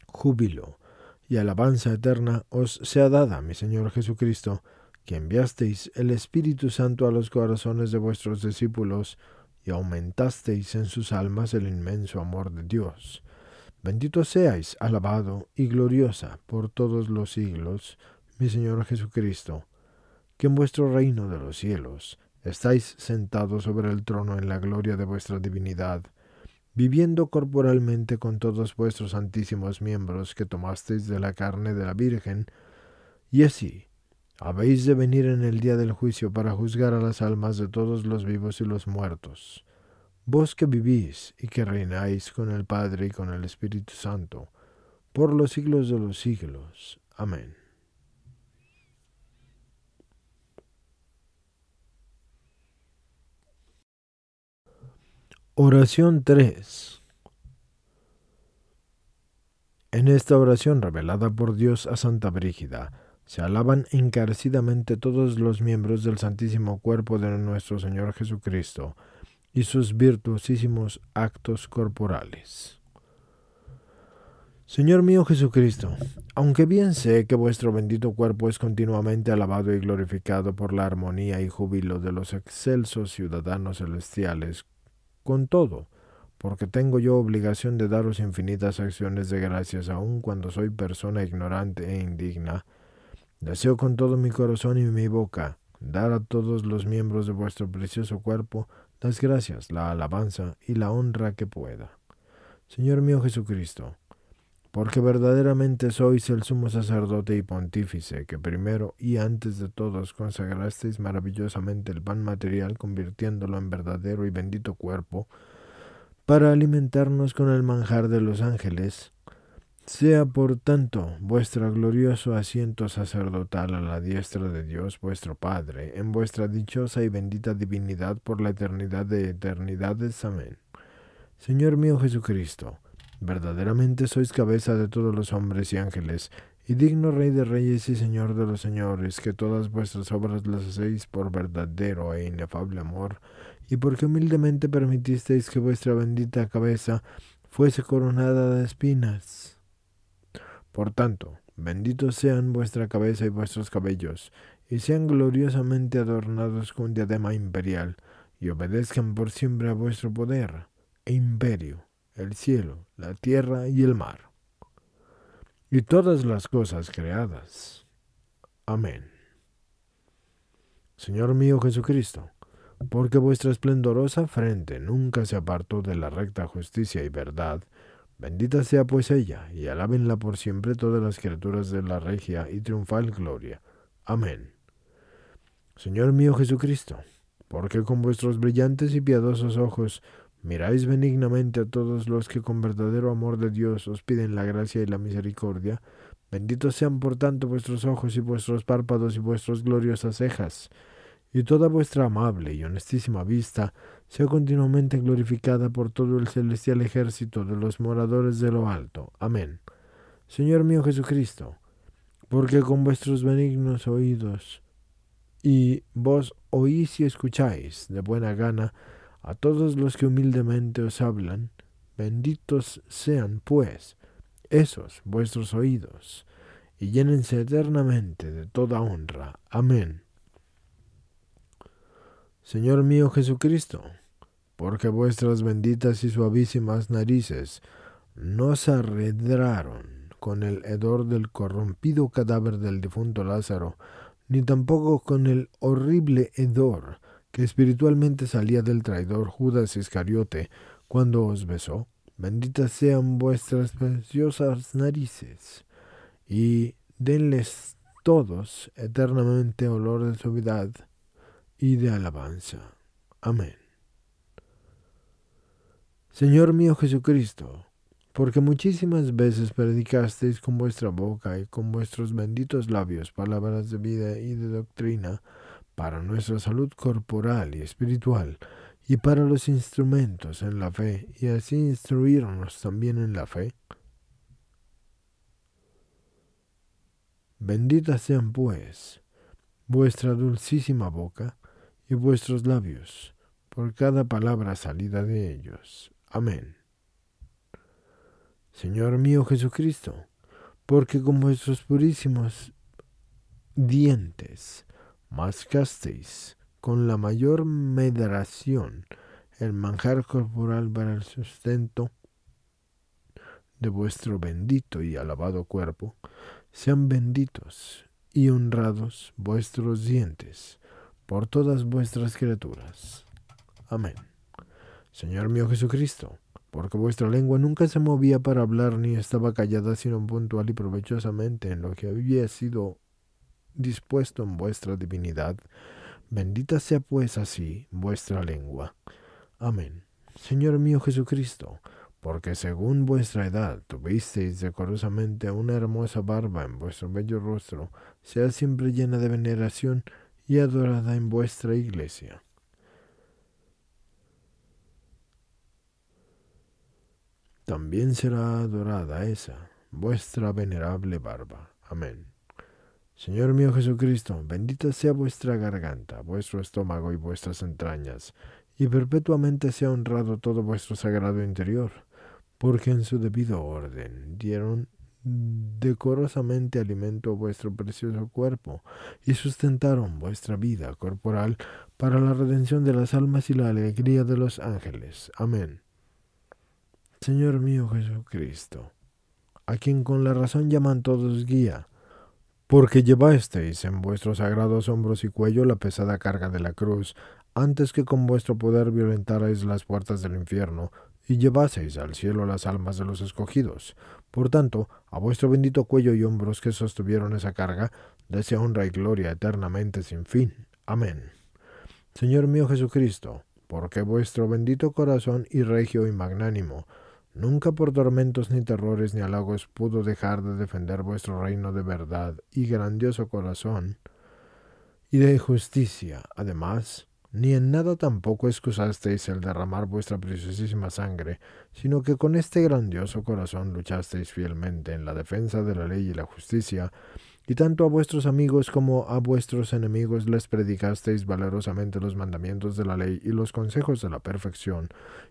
Júbilo y alabanza eterna os sea dada, mi Señor Jesucristo, que enviasteis el Espíritu Santo a los corazones de vuestros discípulos y aumentasteis en sus almas el inmenso amor de Dios Bendito seáis, alabado y gloriosa por todos los siglos, mi Señor Jesucristo, que en vuestro reino de los cielos estáis sentados sobre el trono en la gloria de vuestra divinidad, viviendo corporalmente con todos vuestros santísimos miembros que tomasteis de la carne de la Virgen, y así habéis de venir en el día del juicio para juzgar a las almas de todos los vivos y los muertos vos que vivís y que reináis con el Padre y con el Espíritu Santo, por los siglos de los siglos. Amén. Oración 3 En esta oración revelada por Dios a Santa Brígida, se alaban encarecidamente todos los miembros del Santísimo Cuerpo de nuestro Señor Jesucristo, y sus virtuosísimos actos corporales. Señor mío Jesucristo, aunque bien sé que vuestro bendito cuerpo es continuamente alabado y glorificado por la armonía y júbilo de los excelsos ciudadanos celestiales, con todo, porque tengo yo obligación de daros infinitas acciones de gracias aun cuando soy persona ignorante e indigna, deseo con todo mi corazón y mi boca dar a todos los miembros de vuestro precioso cuerpo las gracias, la alabanza y la honra que pueda. Señor mío Jesucristo, porque verdaderamente sois el sumo sacerdote y pontífice, que primero y antes de todos consagrasteis maravillosamente el pan material, convirtiéndolo en verdadero y bendito cuerpo, para alimentarnos con el manjar de los ángeles, sea por tanto vuestro glorioso asiento sacerdotal a la diestra de Dios vuestro Padre, en vuestra dichosa y bendita divinidad por la eternidad de eternidades. Amén. Señor mío Jesucristo, verdaderamente sois cabeza de todos los hombres y ángeles, y digno Rey de reyes y Señor de los señores, que todas vuestras obras las hacéis por verdadero e inefable amor, y porque humildemente permitisteis que vuestra bendita cabeza fuese coronada de espinas por tanto, benditos sean vuestra cabeza y vuestros cabellos, y sean gloriosamente adornados con diadema imperial, y obedezcan por siempre a vuestro poder e imperio, el cielo, la tierra y el mar, y todas las cosas creadas. Amén. Señor mío Jesucristo, porque vuestra esplendorosa frente nunca se apartó de la recta justicia y verdad. Bendita sea pues ella, y alábenla por siempre todas las criaturas de la regia y triunfal gloria. Amén. Señor mío Jesucristo, porque con vuestros brillantes y piadosos ojos miráis benignamente a todos los que con verdadero amor de Dios os piden la gracia y la misericordia, benditos sean por tanto vuestros ojos y vuestros párpados y vuestras gloriosas cejas, y toda vuestra amable y honestísima vista sea continuamente glorificada por todo el celestial ejército de los moradores de lo alto. Amén. Señor mío Jesucristo, porque con vuestros benignos oídos y vos oís y escucháis de buena gana a todos los que humildemente os hablan, benditos sean, pues, esos vuestros oídos, y llénense eternamente de toda honra. Amén. Señor mío Jesucristo, porque vuestras benditas y suavísimas narices no se arredraron con el hedor del corrompido cadáver del difunto Lázaro, ni tampoco con el horrible hedor que espiritualmente salía del traidor Judas Iscariote cuando os besó. Benditas sean vuestras preciosas narices, y denles todos eternamente olor de suavidad y de alabanza. Amén. Señor mío Jesucristo, porque muchísimas veces predicasteis con vuestra boca y con vuestros benditos labios palabras de vida y de doctrina para nuestra salud corporal y espiritual, y para los instrumentos en la fe, y así instruirnos también en la fe. Benditas sean, pues, vuestra dulcísima boca y vuestros labios, por cada palabra salida de ellos. Amén. Señor mío Jesucristo, porque con vuestros purísimos dientes mascasteis con la mayor medración el manjar corporal para el sustento de vuestro bendito y alabado cuerpo, sean benditos y honrados vuestros dientes por todas vuestras criaturas. Amén. Señor mío Jesucristo, porque vuestra lengua nunca se movía para hablar ni estaba callada sino puntual y provechosamente en lo que había sido dispuesto en vuestra divinidad. Bendita sea pues así vuestra lengua. Amén. Señor mío Jesucristo, porque según vuestra edad tuvisteis decorosamente una hermosa barba en vuestro bello rostro, sea siempre llena de veneración y adorada en vuestra iglesia. También será adorada esa, vuestra venerable barba. Amén. Señor mío Jesucristo, bendita sea vuestra garganta, vuestro estómago y vuestras entrañas, y perpetuamente sea honrado todo vuestro sagrado interior, porque en su debido orden dieron decorosamente alimento a vuestro precioso cuerpo y sustentaron vuestra vida corporal para la redención de las almas y la alegría de los ángeles. Amén. Señor mío Jesucristo, a quien con la razón llaman todos guía, porque llevasteis en vuestros sagrados hombros y cuello la pesada carga de la cruz, antes que con vuestro poder violentarais las puertas del infierno, y llevaseis al cielo las almas de los escogidos. Por tanto, a vuestro bendito cuello y hombros que sostuvieron esa carga, desea honra y gloria eternamente sin fin. Amén. Señor mío Jesucristo, porque vuestro bendito corazón y regio y magnánimo, Nunca por tormentos ni terrores ni halagos pudo dejar de defender vuestro reino de verdad y grandioso corazón y de justicia. Además, ni en nada tampoco excusasteis el derramar vuestra preciosísima sangre, sino que con este grandioso corazón luchasteis fielmente en la defensa de la ley y la justicia, y tanto a vuestros amigos como a vuestros enemigos les predicasteis valerosamente los mandamientos de la ley y los consejos de la perfección,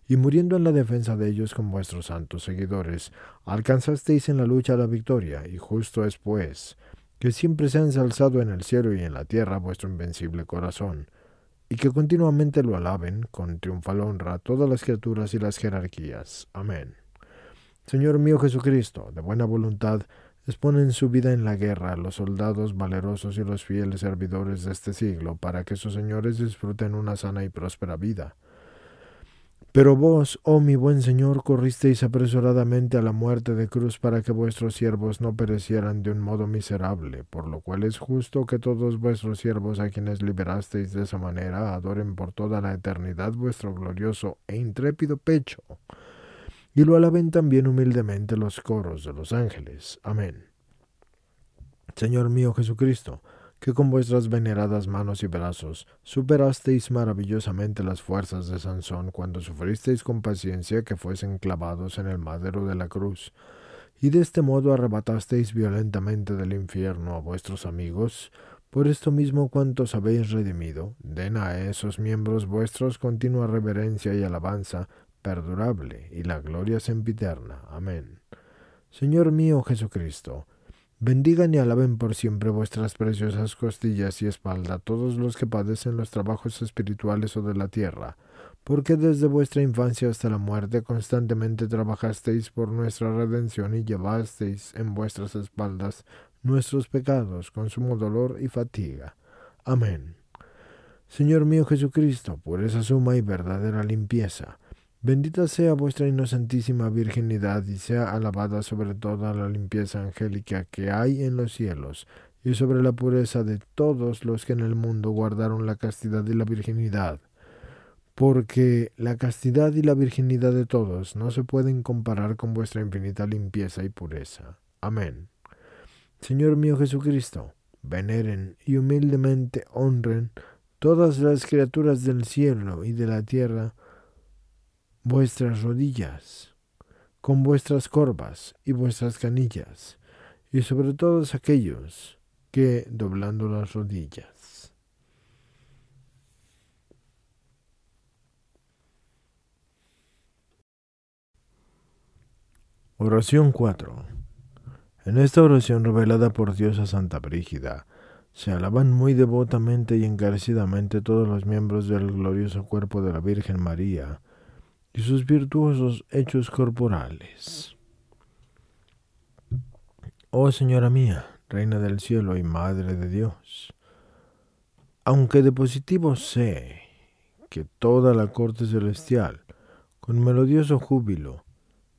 y muriendo en la defensa de ellos con vuestros santos seguidores, alcanzasteis en la lucha la victoria, y justo es pues que siempre se ensalzado en el cielo y en la tierra vuestro invencible corazón, y que continuamente lo alaben con triunfal honra todas las criaturas y las jerarquías. Amén. Señor mío Jesucristo, de buena voluntad, exponen su vida en la guerra, los soldados valerosos y los fieles servidores de este siglo, para que sus señores disfruten una sana y próspera vida. Pero vos, oh mi buen Señor, corristeis apresuradamente a la muerte de cruz para que vuestros siervos no perecieran de un modo miserable, por lo cual es justo que todos vuestros siervos a quienes liberasteis de esa manera adoren por toda la eternidad vuestro glorioso e intrépido pecho, y lo alaben también humildemente los coros de los ángeles. Amén. Señor mío Jesucristo, que con vuestras veneradas manos y brazos superasteis maravillosamente las fuerzas de Sansón cuando sufristeis con paciencia que fuesen clavados en el madero de la cruz, y de este modo arrebatasteis violentamente del infierno a vuestros amigos, por esto mismo cuantos habéis redimido, den a esos miembros vuestros continua reverencia y alabanza perdurable y la gloria sempiterna. Amén. Señor mío Jesucristo, Bendigan y alaben por siempre vuestras preciosas costillas y espalda todos los que padecen los trabajos espirituales o de la tierra, porque desde vuestra infancia hasta la muerte constantemente trabajasteis por nuestra redención y llevasteis en vuestras espaldas nuestros pecados con sumo dolor y fatiga. Amén. Señor mío Jesucristo, por esa suma y verdadera limpieza, Bendita sea vuestra inocentísima virginidad y sea alabada sobre toda la limpieza angélica que hay en los cielos y sobre la pureza de todos los que en el mundo guardaron la castidad y la virginidad. Porque la castidad y la virginidad de todos no se pueden comparar con vuestra infinita limpieza y pureza. Amén. Señor mío Jesucristo, veneren y humildemente honren todas las criaturas del cielo y de la tierra, vuestras rodillas, con vuestras corvas y vuestras canillas, y sobre todos aquellos que doblando las rodillas. Oración 4. En esta oración revelada por Dios a Santa Brígida, se alaban muy devotamente y encarecidamente todos los miembros del glorioso cuerpo de la Virgen María, y sus virtuosos hechos corporales. Oh Señora mía, Reina del cielo y Madre de Dios, aunque de positivo sé que toda la corte celestial, con melodioso júbilo,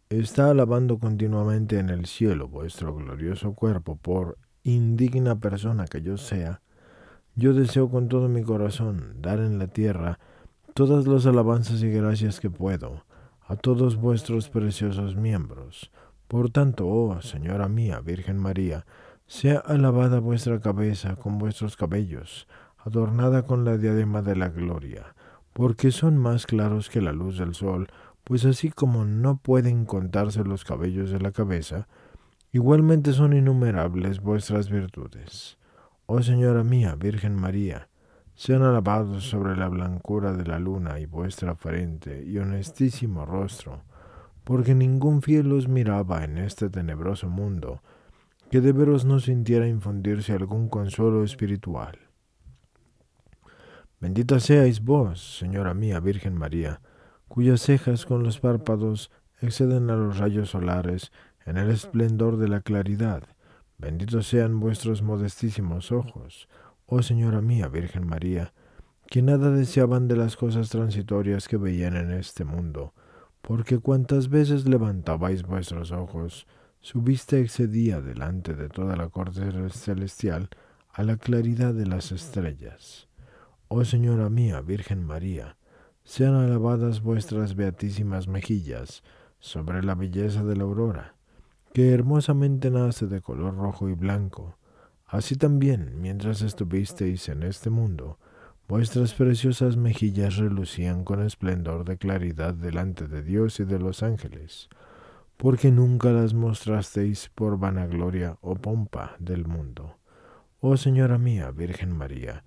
está alabando continuamente en el cielo vuestro glorioso cuerpo por indigna persona que yo sea, yo deseo con todo mi corazón dar en la tierra todas las alabanzas y gracias que puedo a todos vuestros preciosos miembros. Por tanto, oh Señora mía, Virgen María, sea alabada vuestra cabeza con vuestros cabellos, adornada con la diadema de la gloria, porque son más claros que la luz del sol, pues así como no pueden contarse los cabellos de la cabeza, igualmente son innumerables vuestras virtudes. Oh Señora mía, Virgen María, sean alabados sobre la blancura de la luna y vuestra frente y honestísimo rostro, porque ningún fiel os miraba en este tenebroso mundo, que de veros no sintiera infundirse algún consuelo espiritual. Bendita seáis vos, Señora mía Virgen María, cuyas cejas con los párpados exceden a los rayos solares en el esplendor de la claridad. Benditos sean vuestros modestísimos ojos, oh Señora mía, Virgen María, que nada deseaban de las cosas transitorias que veían en este mundo, porque cuantas veces levantabais vuestros ojos, su vista excedía delante de toda la corte celestial a la claridad de las estrellas. Oh Señora mía, Virgen María, sean alabadas vuestras beatísimas mejillas sobre la belleza de la aurora, que hermosamente nace de color rojo y blanco, Así también, mientras estuvisteis en este mundo, vuestras preciosas mejillas relucían con esplendor de claridad delante de Dios y de los ángeles, porque nunca las mostrasteis por vanagloria o pompa del mundo. Oh Señora mía, Virgen María,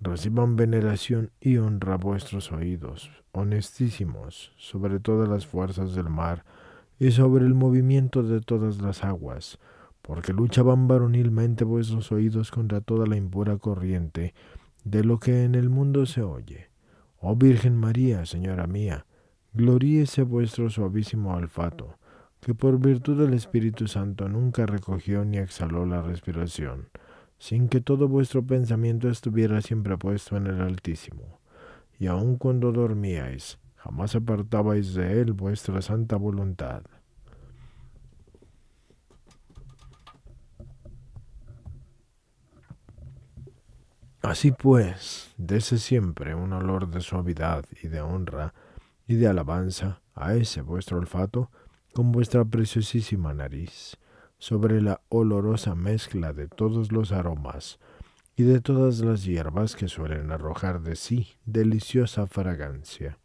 reciban veneración y honra vuestros oídos, honestísimos, sobre todas las fuerzas del mar y sobre el movimiento de todas las aguas, porque luchaban varonilmente vuestros oídos contra toda la impura corriente de lo que en el mundo se oye. Oh Virgen María, Señora mía, gloríese vuestro suavísimo olfato, que por virtud del Espíritu Santo nunca recogió ni exhaló la respiración, sin que todo vuestro pensamiento estuviera siempre puesto en el Altísimo. Y aun cuando dormíais, jamás apartabais de él vuestra santa voluntad. Así pues, dese siempre un olor de suavidad y de honra y de alabanza a ese vuestro olfato con vuestra preciosísima nariz, sobre la olorosa mezcla de todos los aromas y de todas las hierbas que suelen arrojar de sí deliciosa fragancia.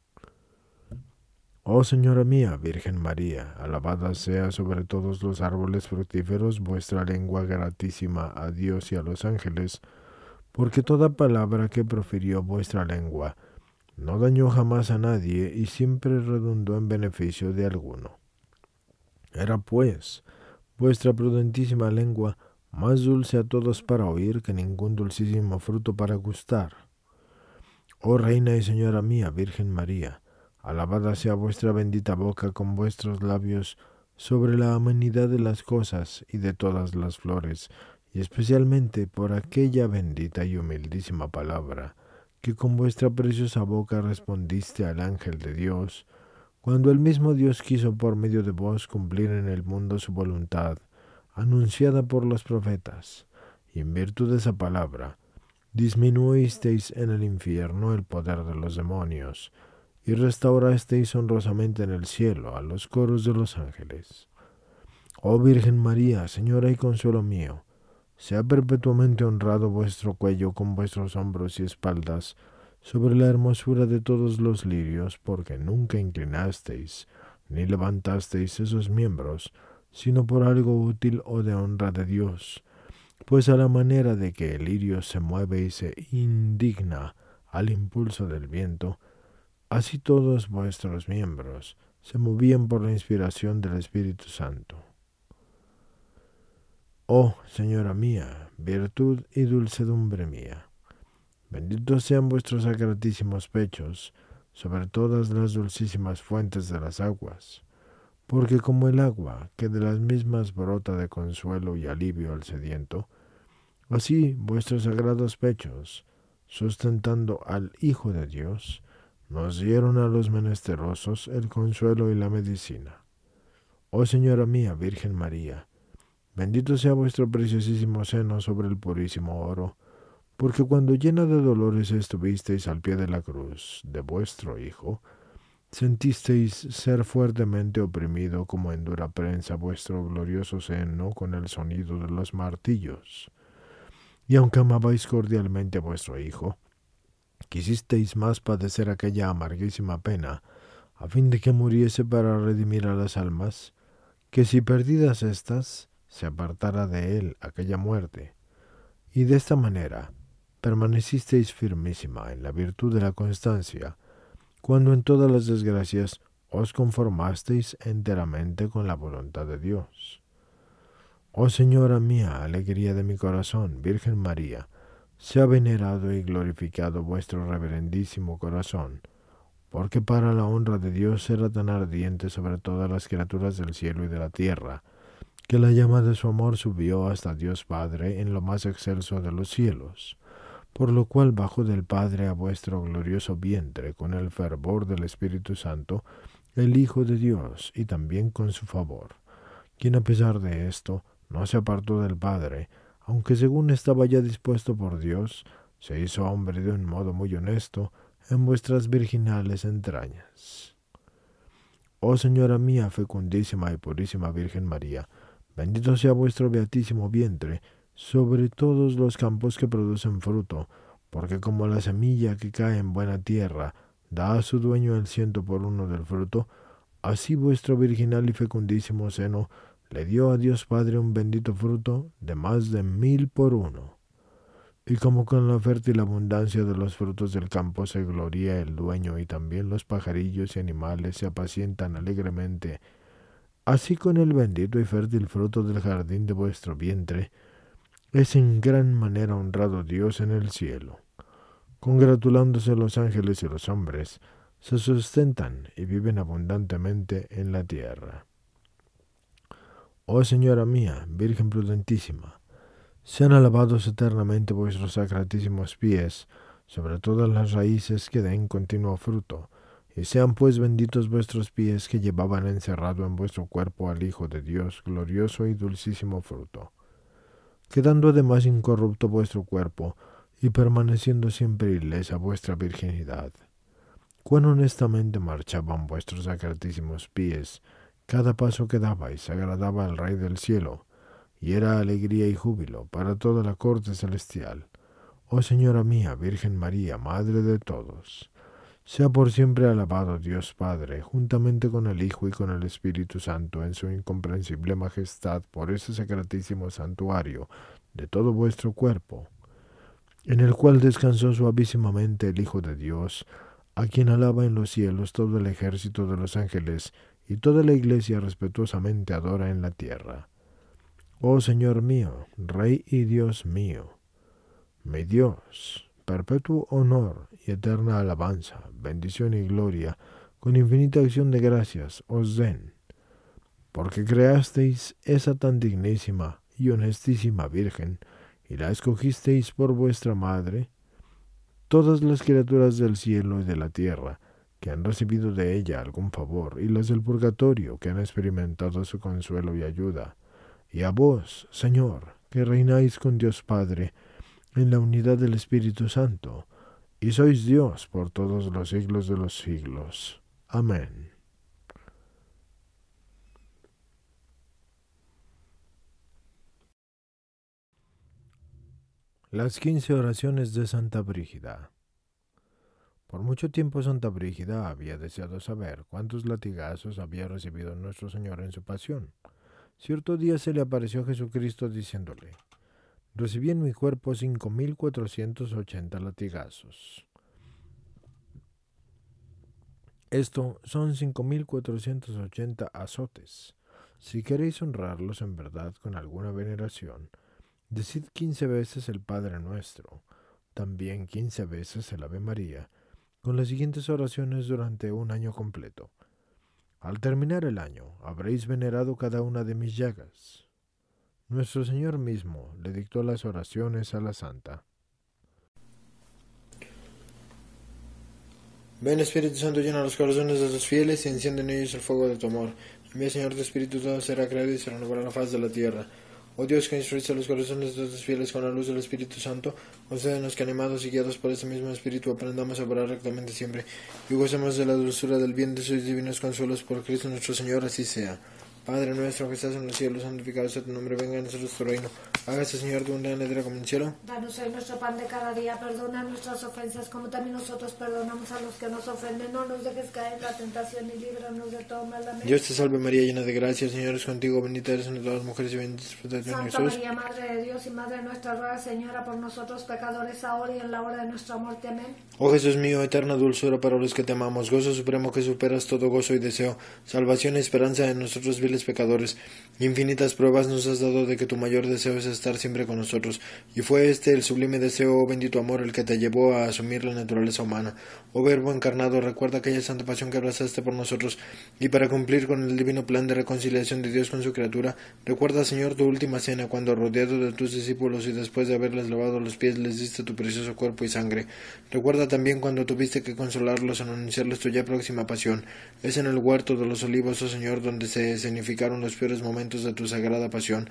Oh Señora mía, Virgen María, alabada sea sobre todos los árboles fructíferos vuestra lengua gratísima a Dios y a los ángeles, porque toda palabra que profirió vuestra lengua no dañó jamás a nadie y siempre redundó en beneficio de alguno. Era pues vuestra prudentísima lengua más dulce a todos para oír que ningún dulcísimo fruto para gustar. Oh Reina y Señora mía, Virgen María, alabada sea vuestra bendita boca con vuestros labios sobre la amenidad de las cosas y de todas las flores, y especialmente por aquella bendita y humildísima palabra que con vuestra preciosa boca respondiste al ángel de Dios, cuando el mismo Dios quiso por medio de vos cumplir en el mundo su voluntad, anunciada por los profetas, y en virtud de esa palabra, disminuisteis en el infierno el poder de los demonios, y restaurasteis honrosamente en el cielo a los coros de los ángeles. Oh Virgen María, Señora y consuelo mío, sea perpetuamente honrado vuestro cuello con vuestros hombros y espaldas, sobre la hermosura de todos los lirios, porque nunca inclinasteis ni levantasteis esos miembros, sino por algo útil o de honra de Dios, pues a la manera de que el lirio se mueve y se indigna al impulso del viento, así todos vuestros miembros se movían por la inspiración del Espíritu Santo. Oh Señora mía, virtud y dulcedumbre mía, benditos sean vuestros sagratísimos pechos sobre todas las dulcísimas fuentes de las aguas, porque como el agua que de las mismas brota de consuelo y alivio al sediento, así vuestros sagrados pechos, sustentando al Hijo de Dios, nos dieron a los menesterosos el consuelo y la medicina. Oh Señora mía, Virgen María, bendito sea vuestro preciosísimo seno sobre el purísimo oro, porque cuando llena de dolores estuvisteis al pie de la cruz de vuestro Hijo, Sentisteis ser fuertemente oprimido como en dura prensa vuestro glorioso seno con el sonido de los martillos. Y aunque amabais cordialmente a vuestro Hijo, quisisteis más padecer aquella amarguísima pena, a fin de que muriese para redimir a las almas, que si perdidas éstas, se apartara de él aquella muerte. Y de esta manera permanecisteis firmísima en la virtud de la constancia, cuando en todas las desgracias os conformasteis enteramente con la voluntad de Dios. Oh Señora mía, alegría de mi corazón, Virgen María, sea venerado y glorificado vuestro reverendísimo corazón, porque para la honra de Dios era tan ardiente sobre todas las criaturas del cielo y de la tierra, que la llama de su amor subió hasta Dios Padre en lo más excelso de los cielos por lo cual bajo del Padre a vuestro glorioso vientre con el fervor del Espíritu Santo, el Hijo de Dios, y también con su favor, quien a pesar de esto no se apartó del Padre, aunque según estaba ya dispuesto por Dios, se hizo hombre de un modo muy honesto en vuestras virginales entrañas. Oh Señora mía, fecundísima y purísima Virgen María, bendito sea vuestro beatísimo vientre, sobre todos los campos que producen fruto, porque como la semilla que cae en buena tierra da a su dueño el ciento por uno del fruto, así vuestro virginal y fecundísimo seno le dio a Dios Padre un bendito fruto de más de mil por uno. Y como con la fértil abundancia de los frutos del campo se gloria el dueño y también los pajarillos y animales se apacientan alegremente, así con el bendito y fértil fruto del jardín de vuestro vientre, es en gran manera honrado Dios en el cielo. Congratulándose los ángeles y los hombres, se sustentan y viven abundantemente en la tierra. Oh Señora mía, Virgen prudentísima, sean alabados eternamente vuestros sacratísimos pies, sobre todas las raíces que den continuo fruto, sean pues benditos vuestros pies que llevaban encerrado en vuestro cuerpo al Hijo de Dios, glorioso y dulcísimo fruto. Quedando además incorrupto vuestro cuerpo, y permaneciendo siempre ilesa vuestra virginidad. Cuán honestamente marchaban vuestros sacratísimos pies, cada paso que dabais agradaba al Rey del cielo, y era alegría y júbilo para toda la corte celestial. Oh Señora mía, Virgen María, Madre de todos, sea por siempre alabado Dios Padre, juntamente con el Hijo y con el Espíritu Santo, en su incomprensible majestad, por ese sacratísimo santuario de todo vuestro cuerpo, en el cual descansó suavísimamente el Hijo de Dios, a quien alaba en los cielos todo el ejército de los ángeles, y toda la iglesia respetuosamente adora en la tierra. Oh Señor mío, Rey y Dios mío, mi Dios, perpetuo honor y eterna alabanza, bendición y gloria, con infinita acción de gracias os den, porque creasteis esa tan dignísima y honestísima Virgen, y la escogisteis por vuestra madre, todas las criaturas del cielo y de la tierra, que han recibido de ella algún favor, y las del purgatorio, que han experimentado su consuelo y ayuda, y a vos, Señor, que reináis con Dios Padre, en la unidad del Espíritu Santo, y sois Dios por todos los siglos de los siglos. Amén. Las quince oraciones de Santa Brígida. Por mucho tiempo Santa Brígida había deseado saber cuántos latigazos había recibido nuestro Señor en su pasión. Cierto día se le apareció Jesucristo diciéndole, recibí en mi cuerpo cinco mil cuatrocientos ochenta latigazos. Esto son cinco mil cuatrocientos ochenta azotes. Si queréis honrarlos en verdad con alguna veneración, decid quince veces el Padre Nuestro, también quince veces el Ave María, con las siguientes oraciones durante un año completo. Al terminar el año, habréis venerado cada una de mis llagas. Nuestro Señor mismo le dictó las oraciones a la Santa. Ven Espíritu Santo, llena los corazones de los fieles y enciende en ellos el fuego de tu amor. Envía Señor tu Espíritu, todo será creado y se renovará la faz de la tierra. Oh Dios que instruiste los corazones de los fieles con la luz del Espíritu Santo, concédenos que animados y guiados por ese mismo Espíritu aprendamos a orar rectamente siempre y gocemos de la dulzura del bien de sus divinos consuelos por Cristo nuestro Señor, así sea. Padre nuestro que estás en los cielos, santificado sea tu nombre, venga a nosotros tu reino. Hágase, Señor, tu voluntad en como en el cielo. Danos hoy nuestro pan de cada día, perdona nuestras ofensas, como también nosotros perdonamos a los que nos ofenden. No nos dejes caer en la tentación y líbranos de todo mal. Amén. Dios te salve María, llena de gracia, el Señor es contigo, bendita eres entre todas las mujeres y bendito es fruto de tu Jesús. María, Madre de Dios y Madre nuestra, ruega, Señora, por nosotros pecadores, ahora y en la hora de nuestra muerte. Amén. Oh Jesús mío, eterna dulzura para los que te amamos, gozo supremo que superas todo gozo y deseo, salvación y esperanza en nosotros pecadores Infinitas pruebas nos has dado de que tu mayor deseo es estar siempre con nosotros, y fue este el sublime deseo, oh bendito amor, el que te llevó a asumir la naturaleza humana. Oh Verbo encarnado, recuerda aquella santa pasión que abrazaste por nosotros, y para cumplir con el divino plan de reconciliación de Dios con su criatura, recuerda, Señor, tu última cena, cuando rodeado de tus discípulos y después de haberles lavado los pies les diste tu precioso cuerpo y sangre. Recuerda también cuando tuviste que consolarlos en anunciarles tu ya próxima pasión. Es en el huerto de los olivos, oh Señor, donde se escenificaron los peores momentos de tu sagrada pasión,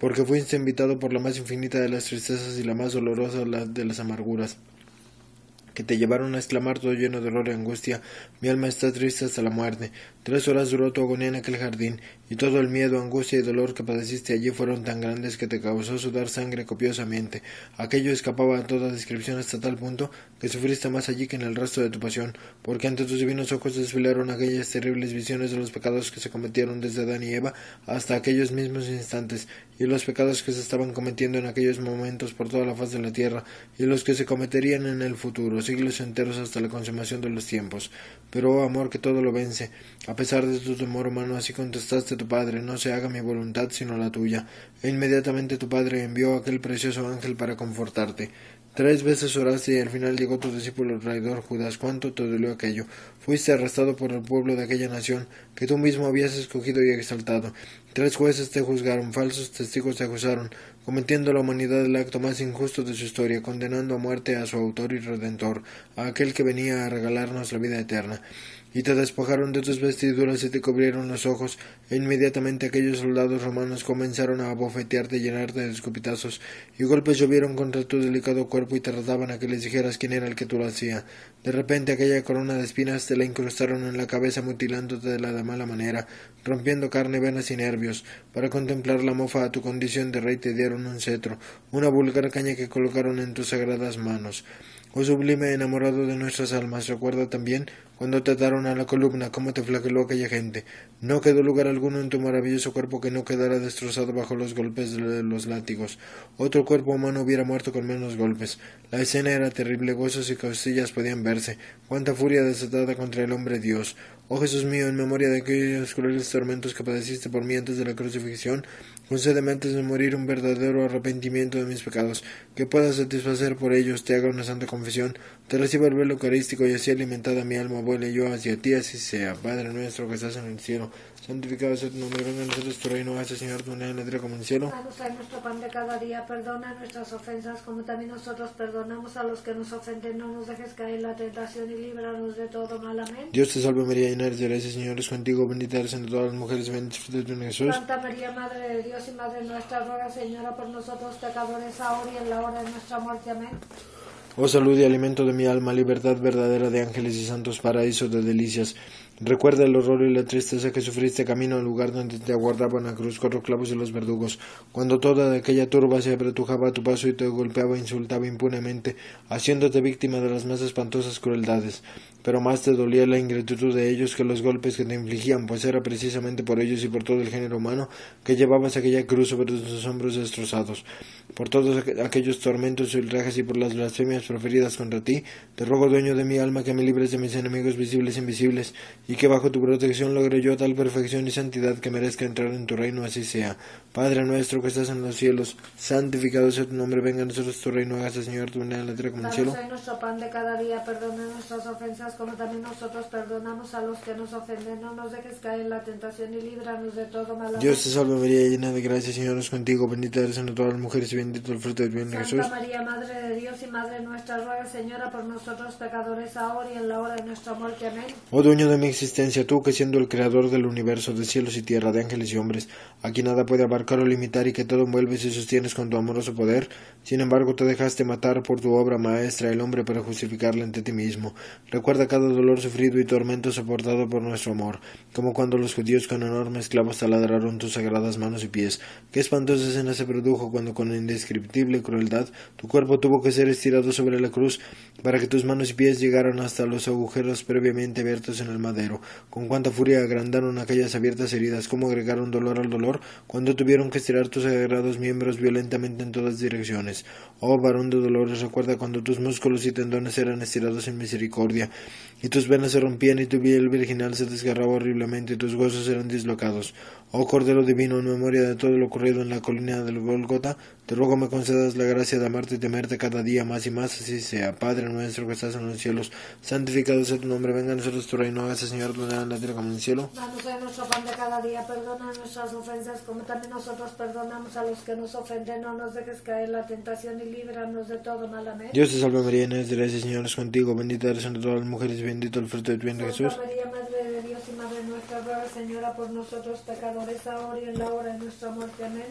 porque fuiste invitado por la más infinita de las tristezas y la más dolorosa de las amarguras que te llevaron a exclamar todo lleno de dolor y angustia, mi alma está triste hasta la muerte. Tres horas duró tu agonía en aquel jardín, y todo el miedo, angustia y dolor que padeciste allí fueron tan grandes que te causó sudar sangre copiosamente. Aquello escapaba a toda descripción hasta tal punto que sufriste más allí que en el resto de tu pasión, porque ante tus divinos ojos desfilaron aquellas terribles visiones de los pecados que se cometieron desde Adán y Eva hasta aquellos mismos instantes, y los pecados que se estaban cometiendo en aquellos momentos por toda la faz de la tierra, y los que se cometerían en el futuro, siglos enteros hasta la consumación de los tiempos. Pero, oh amor que todo lo vence, a pesar de tu temor humano, así contestaste tu Padre, no se haga mi voluntad sino la tuya. E inmediatamente tu Padre envió aquel precioso ángel para confortarte. Tres veces oraste y al final llegó tu discípulo traidor Judas. ¿Cuánto te dolió aquello? Fuiste arrestado por el pueblo de aquella nación que tú mismo habías escogido y exaltado. Tres jueces te juzgaron, falsos testigos te acusaron, cometiendo la humanidad el acto más injusto de su historia, condenando a muerte a su autor y redentor, a aquel que venía a regalarnos la vida eterna y te despojaron de tus vestiduras y te cubrieron los ojos, e inmediatamente aquellos soldados romanos comenzaron a abofetearte y llenarte de escupitazos, y golpes llovieron contra tu delicado cuerpo y te trataban a que les dijeras quién era el que tú lo hacía. De repente aquella corona de espinas te la incrustaron en la cabeza mutilándote de la de mala manera, rompiendo carne, venas y nervios. Para contemplar la mofa a tu condición de rey te dieron un cetro, una vulgar caña que colocaron en tus sagradas manos. Oh sublime enamorado de nuestras almas, recuerda también cuando te ataron a la columna cómo te flageló aquella gente. No quedó lugar alguno en tu maravilloso cuerpo que no quedara destrozado bajo los golpes de los látigos. Otro cuerpo humano hubiera muerto con menos golpes. La escena era terrible, huesos y costillas podían verse. Cuánta furia desatada contra el hombre Dios. Oh Jesús mío, en memoria de aquellos crueles tormentos que padeciste por mí antes de la crucifixión, concédeme antes de morir un verdadero arrepentimiento de mis pecados, que pueda satisfacer por ellos, te haga una santa confesión, te reciba el velo eucarístico y así alimentada mi alma vuele yo hacia ti, así sea. Padre nuestro que estás en el cielo, santificado sea tu nombre, venga a nosotros tu reino, hace Señor tu en la tierra como en el cielo. Danos hoy nuestro pan de cada día, perdona nuestras ofensas como también nosotros perdonamos a los que nos ofenden, no nos dejes caer en la tentación y líbranos de todo mal. Amén. Dios te salve María, llena eres de gracia, Señor es contigo, bendita eres entre todas las mujeres, bendito es fruto de tu Jesús. Santa María, Madre de Dios y Madre nuestra, ruega Señora por nosotros pecadores, ahora y en la hora de nuestra muerte. Amén. Oh salud y alimento de mi alma, libertad verdadera de ángeles y santos paraísos de delicias. Recuerda el horror y la tristeza que sufriste camino al lugar donde te aguardaban a cruz cuatro clavos y los verdugos, cuando toda aquella turba se apretujaba a tu paso y te golpeaba e insultaba impunemente, haciéndote víctima de las más espantosas crueldades. Pero más te dolía la ingratitud de ellos que los golpes que te infligían, pues era precisamente por ellos y por todo el género humano que llevabas aquella cruz sobre tus hombros destrozados. Por todos aquellos tormentos y ultrajes y por las blasfemias proferidas contra ti, te ruego, dueño de mi alma, que me libres de mis enemigos visibles e invisibles, y que bajo tu protección logre yo tal perfección y santidad que merezca entrar en tu reino, así sea. Padre nuestro que estás en los cielos, santificado sea tu nombre, venga a nosotros tu reino, hágase Señor tu venida en la tierra como en el cielo. Danos nuestro pan de cada día, perdona nuestras ofensas como también nosotros perdonamos a los que nos ofenden. No nos dejes caer en la tentación y líbranos de todo mal. Dios te salve María, llena de gracia, Señor es contigo, bendita eres entre todas las mujeres y bendito el fruto de tu vientre Jesús. Santa María, Madre de Dios y Madre nuestra, ruega Señora por nosotros pecadores ahora y en la hora de nuestra muerte. Amén. Oh dueño de mi existencia, tú que siendo el creador del universo, de cielos y tierra, de ángeles y hombres, a quien nada puede abarcar o limitar y que todo envuelves y sostienes con tu amoroso poder, sin embargo te dejaste matar por tu obra maestra el hombre para justificarle ante ti mismo. Recuerda cada dolor sufrido y tormento soportado por nuestro amor, como cuando los judíos con enormes clavos taladraron tus sagradas manos y pies. Qué espantosa escena se produjo cuando con indescriptible crueldad tu cuerpo tuvo que ser estirado sobre la cruz para que tus manos y pies llegaran hasta los agujeros previamente abiertos en el madero. Con cuánta furia agrandaron aquellas abiertas heridas, cómo agregaron dolor al dolor cuando tuvieron que estirar tus sagrados miembros violentamente en todas direcciones. Oh varón de dolores, recuerda cuando tus músculos y tendones eran estirados sin misericordia, y tus venas se rompían y tu piel virginal se desgarraba horriblemente y tus huesos eran dislocados. Oh Cordero Divino, en memoria de todo lo ocurrido en la colina del Golgota, te ruego me concedas la gracia de amarte y temerte cada día más y más, así sea. Padre nuestro que estás en los cielos, santificado sea tu nombre, venga a nosotros tu reino, hágase Señor en la tierra como en el cielo. Danos nuestro pan de cada día, perdona nuestras ofensas como también nosotros perdonamos a los que nos ofenden. No nos dejes caer en la tentación y líbranos de todo mal. Amén. Dios te salve María, llena eres de gracia, Señor es contigo, bendita eres entre todas las mujeres bendito el fruto de tu vientre Jesús. María, Madre de Dios y Madre nuestra, ruega Señora por nosotros pecadores ahora y en la hora de nuestra muerte. Amén.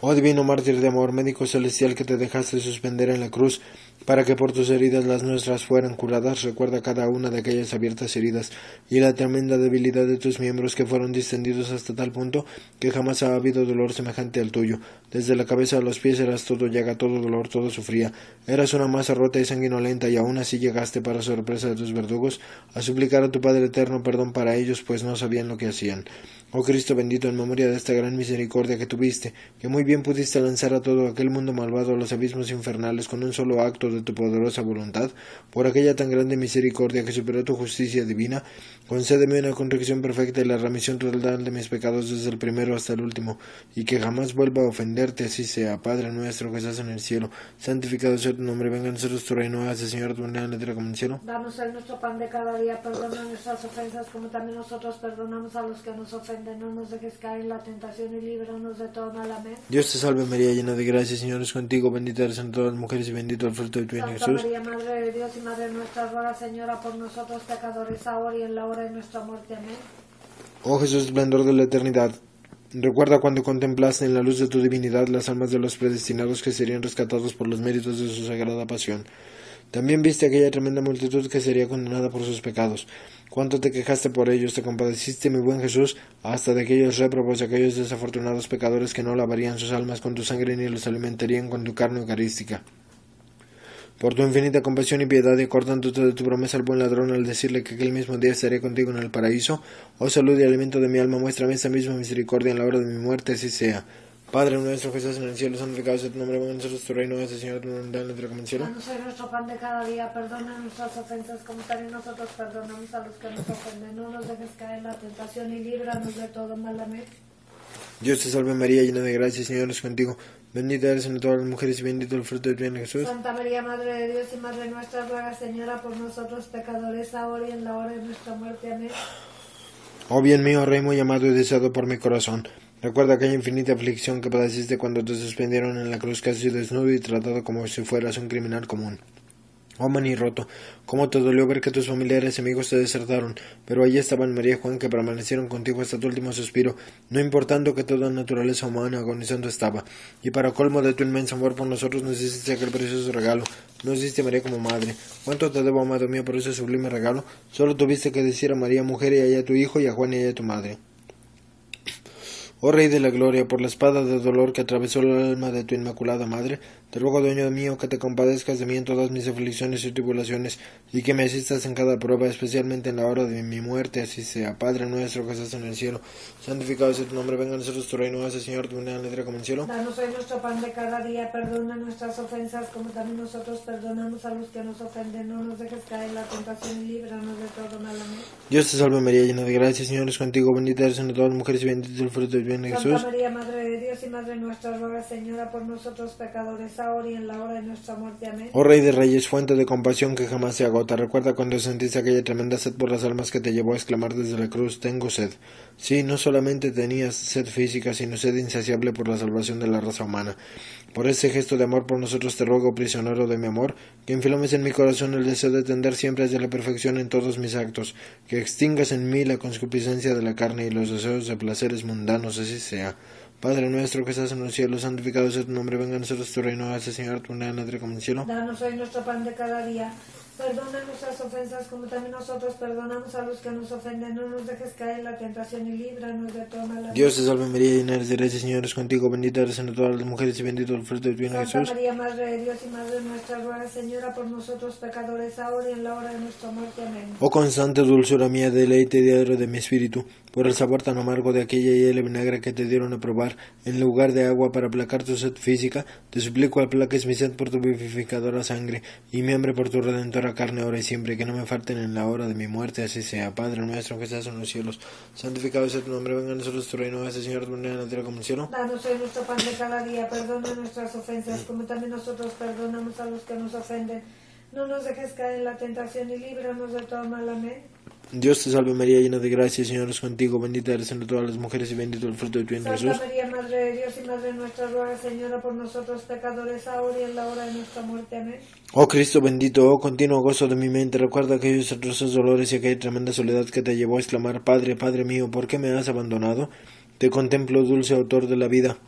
Oh divino mártir de amor, médico celestial que te dejaste suspender en la cruz, para que por tus heridas las nuestras fueran curadas, recuerda cada una de aquellas abiertas heridas y la tremenda debilidad de tus miembros que fueron distendidos hasta tal punto que jamás ha habido dolor semejante al tuyo. Desde la cabeza a los pies eras todo llaga, todo dolor, todo sufría. Eras una masa rota y sanguinolenta y aún así llegaste para sorpresa de tus verdugos a suplicar a tu Padre eterno perdón para ellos, pues no sabían lo que hacían. Oh Cristo bendito, en memoria de esta gran misericordia que tuviste, que muy bien pudiste lanzar a todo aquel mundo malvado a los abismos infernales con un solo acto de tu poderosa voluntad, por aquella tan grande misericordia que superó tu justicia divina, concédeme una corrección perfecta y la remisión total de mis pecados desde el primero hasta el último, y que jamás vuelva a ofenderte, así sea. Padre nuestro que estás en el cielo, santificado sea tu nombre, venga a nosotros tu reino, hágase Señor tu en la tierra como en el cielo. Danos hoy nuestro pan de cada día, perdona nuestras ofensas como también nosotros perdonamos a los que nos ofenden. No nos dejes caer en la tentación y líbranos de todo mal. Amén. Dios te salve María, llena de gracia, Señor es contigo, bendita eres entre todas las mujeres y bendito el fruto de tu vientre Jesús. María, Madre de Dios y Madre nuestra, ruega Señora por nosotros pecadores, ahora y en la hora de nuestra muerte. Amén. Oh Jesús, esplendor de la eternidad, recuerda cuando contemplaste en la luz de tu divinidad las almas de los predestinados que serían rescatados por los méritos de su sagrada pasión. También viste aquella tremenda multitud que sería condenada por sus pecados. Cuánto te quejaste por ellos, te compadeciste, mi buen Jesús, hasta de aquellos réprobos, de aquellos desafortunados pecadores que no lavarían sus almas con tu sangre ni los alimentarían con tu carne eucarística. Por tu infinita compasión y piedad, y acordándote de tu promesa al buen ladrón al decirle que aquel mismo día estaré contigo en el paraíso, oh salud y alimento de mi alma, muéstrame esa misma misericordia en la hora de mi muerte, así sea. Padre nuestro que estás en el cielo, santificado sea tu nombre, venga a nosotros tu reino, hágase Señor tu voluntad en la tierra como en el cielo. Danos hoy nuestro pan de cada día, perdona nuestras ofensas como también nosotros perdonamos a los que nos ofenden. No nos dejes caer en la tentación y líbranos de todo mal. Amén. Dios te salve María, llena de gracia, Señor es contigo. Bendita eres entre todas las mujeres y bendito el fruto de tu vientre Jesús. Santa María, Madre de Dios y Madre nuestra, ruega Señora por nosotros pecadores, ahora y en la hora de nuestra muerte. Amén. Oh bien mío, Rey muy amado y deseado por mi corazón. Recuerda aquella infinita aflicción que padeciste cuando te suspendieron en la cruz casi desnudo y tratado como si fueras un criminal común. Oh roto, cómo te dolió ver que tus familiares y amigos te desertaron, pero allí estaban María y Juan que permanecieron contigo hasta tu último suspiro, no importando que toda naturaleza humana agonizando estaba. Y para colmo de tu inmenso amor por nosotros nos hiciste aquel precioso regalo, nos diste a María como madre. ¿Cuánto te debo, amado mío, por ese sublime regalo? Solo tuviste que decir a María mujer y a ella tu hijo y a Juan y a tu madre. Oh Rey de la Gloria, por la espada de dolor que atravesó el alma de tu Inmaculada Madre, te ruego, Dueño mío, que te compadezcas de mí en todas mis aflicciones y tribulaciones, y que me asistas en cada prueba, especialmente en la hora de mi muerte, así sea. Padre nuestro que estás en el cielo, santificado sea tu nombre, venga a nosotros tu reino, hace Señor tu la tierra como en el cielo. Danos hoy nuestro pan de cada día, perdona nuestras ofensas como también nosotros perdonamos a los que nos ofenden. No nos dejes caer en la tentación y líbranos de todo mal. Amén. Dios te salve María, llena de gracia, Señor es contigo, bendita eres entre todas las mujeres y bendito el fruto de Santa Jesús. María, Madre de Dios y Madre nuestra, ruega Señora por nosotros pecadores, ahora y en la hora de nuestra muerte. Amén. Oh Rey de Reyes, fuente de compasión que jamás se agota, recuerda cuando sentiste aquella tremenda sed por las almas que te llevó a exclamar desde la cruz, tengo sed. Sí, no solamente tenías sed física, sino sed insaciable por la salvación de la raza humana. Por ese gesto de amor por nosotros te ruego, prisionero de mi amor, que enfilomes en mi corazón el deseo de tender siempre hacia la perfección en todos mis actos, que extingas en mí la concupiscencia de la carne y los deseos de placeres mundanos, así sea. Padre nuestro que estás en los cielos, santificado sea tu nombre, venga a nosotros tu reino, hace Señor tu voluntad en la tierra como en el cielo. Danos hoy nuestro pan de cada día. Perdona nuestras ofensas como también nosotros perdonamos a los que nos ofenden. No nos dejes caer en la tentación y líbranos de todo mal. Amén. Dios te salve María, llena eres de gracia, Señor es contigo, bendita eres entre todas las mujeres y bendito el fruto de tu vientre Jesús. María, Madre de Dios y Madre nuestra, ruega Señora por nosotros pecadores, ahora y en la hora de nuestra muerte. Amén. Oh constante dulzura mía, deleite diario de mi espíritu, por el sabor tan amargo de aquella hiel de vinagre que te dieron a probar, en lugar de agua para aplacar tu sed física, te suplico aplaques mi sed por tu vivificadora sangre, y mi hambre por tu redentora carne ahora y siempre, que no me falten en la hora de mi muerte, así sea. Padre nuestro que estás en los cielos, santificado sea tu nombre, venga a nosotros tu reino, hace Señor tu en la tierra como el cielo. Danos nuestro pan de cada día, perdona nuestras ofensas, como también nosotros perdonamos a los que nos ofenden. No nos dejes caer en la tentación y líbranos de todo mal. Amén. Dios te salve María, llena de gracia, el Señor es contigo, bendita eres entre todas las mujeres y bendito el fruto de tu vientre Santa Jesús. María, Madre de Dios y Madre nuestra, ruega Señora por nosotros pecadores, ahora y en la hora de nuestra muerte. Amén. Oh Cristo bendito, oh continuo gozo de mi mente, recuerda aquellos atroces dolores y aquella tremenda soledad que te llevó a exclamar, Padre, Padre mío, ¿por qué me has abandonado? Te contemplo, dulce autor de la vida,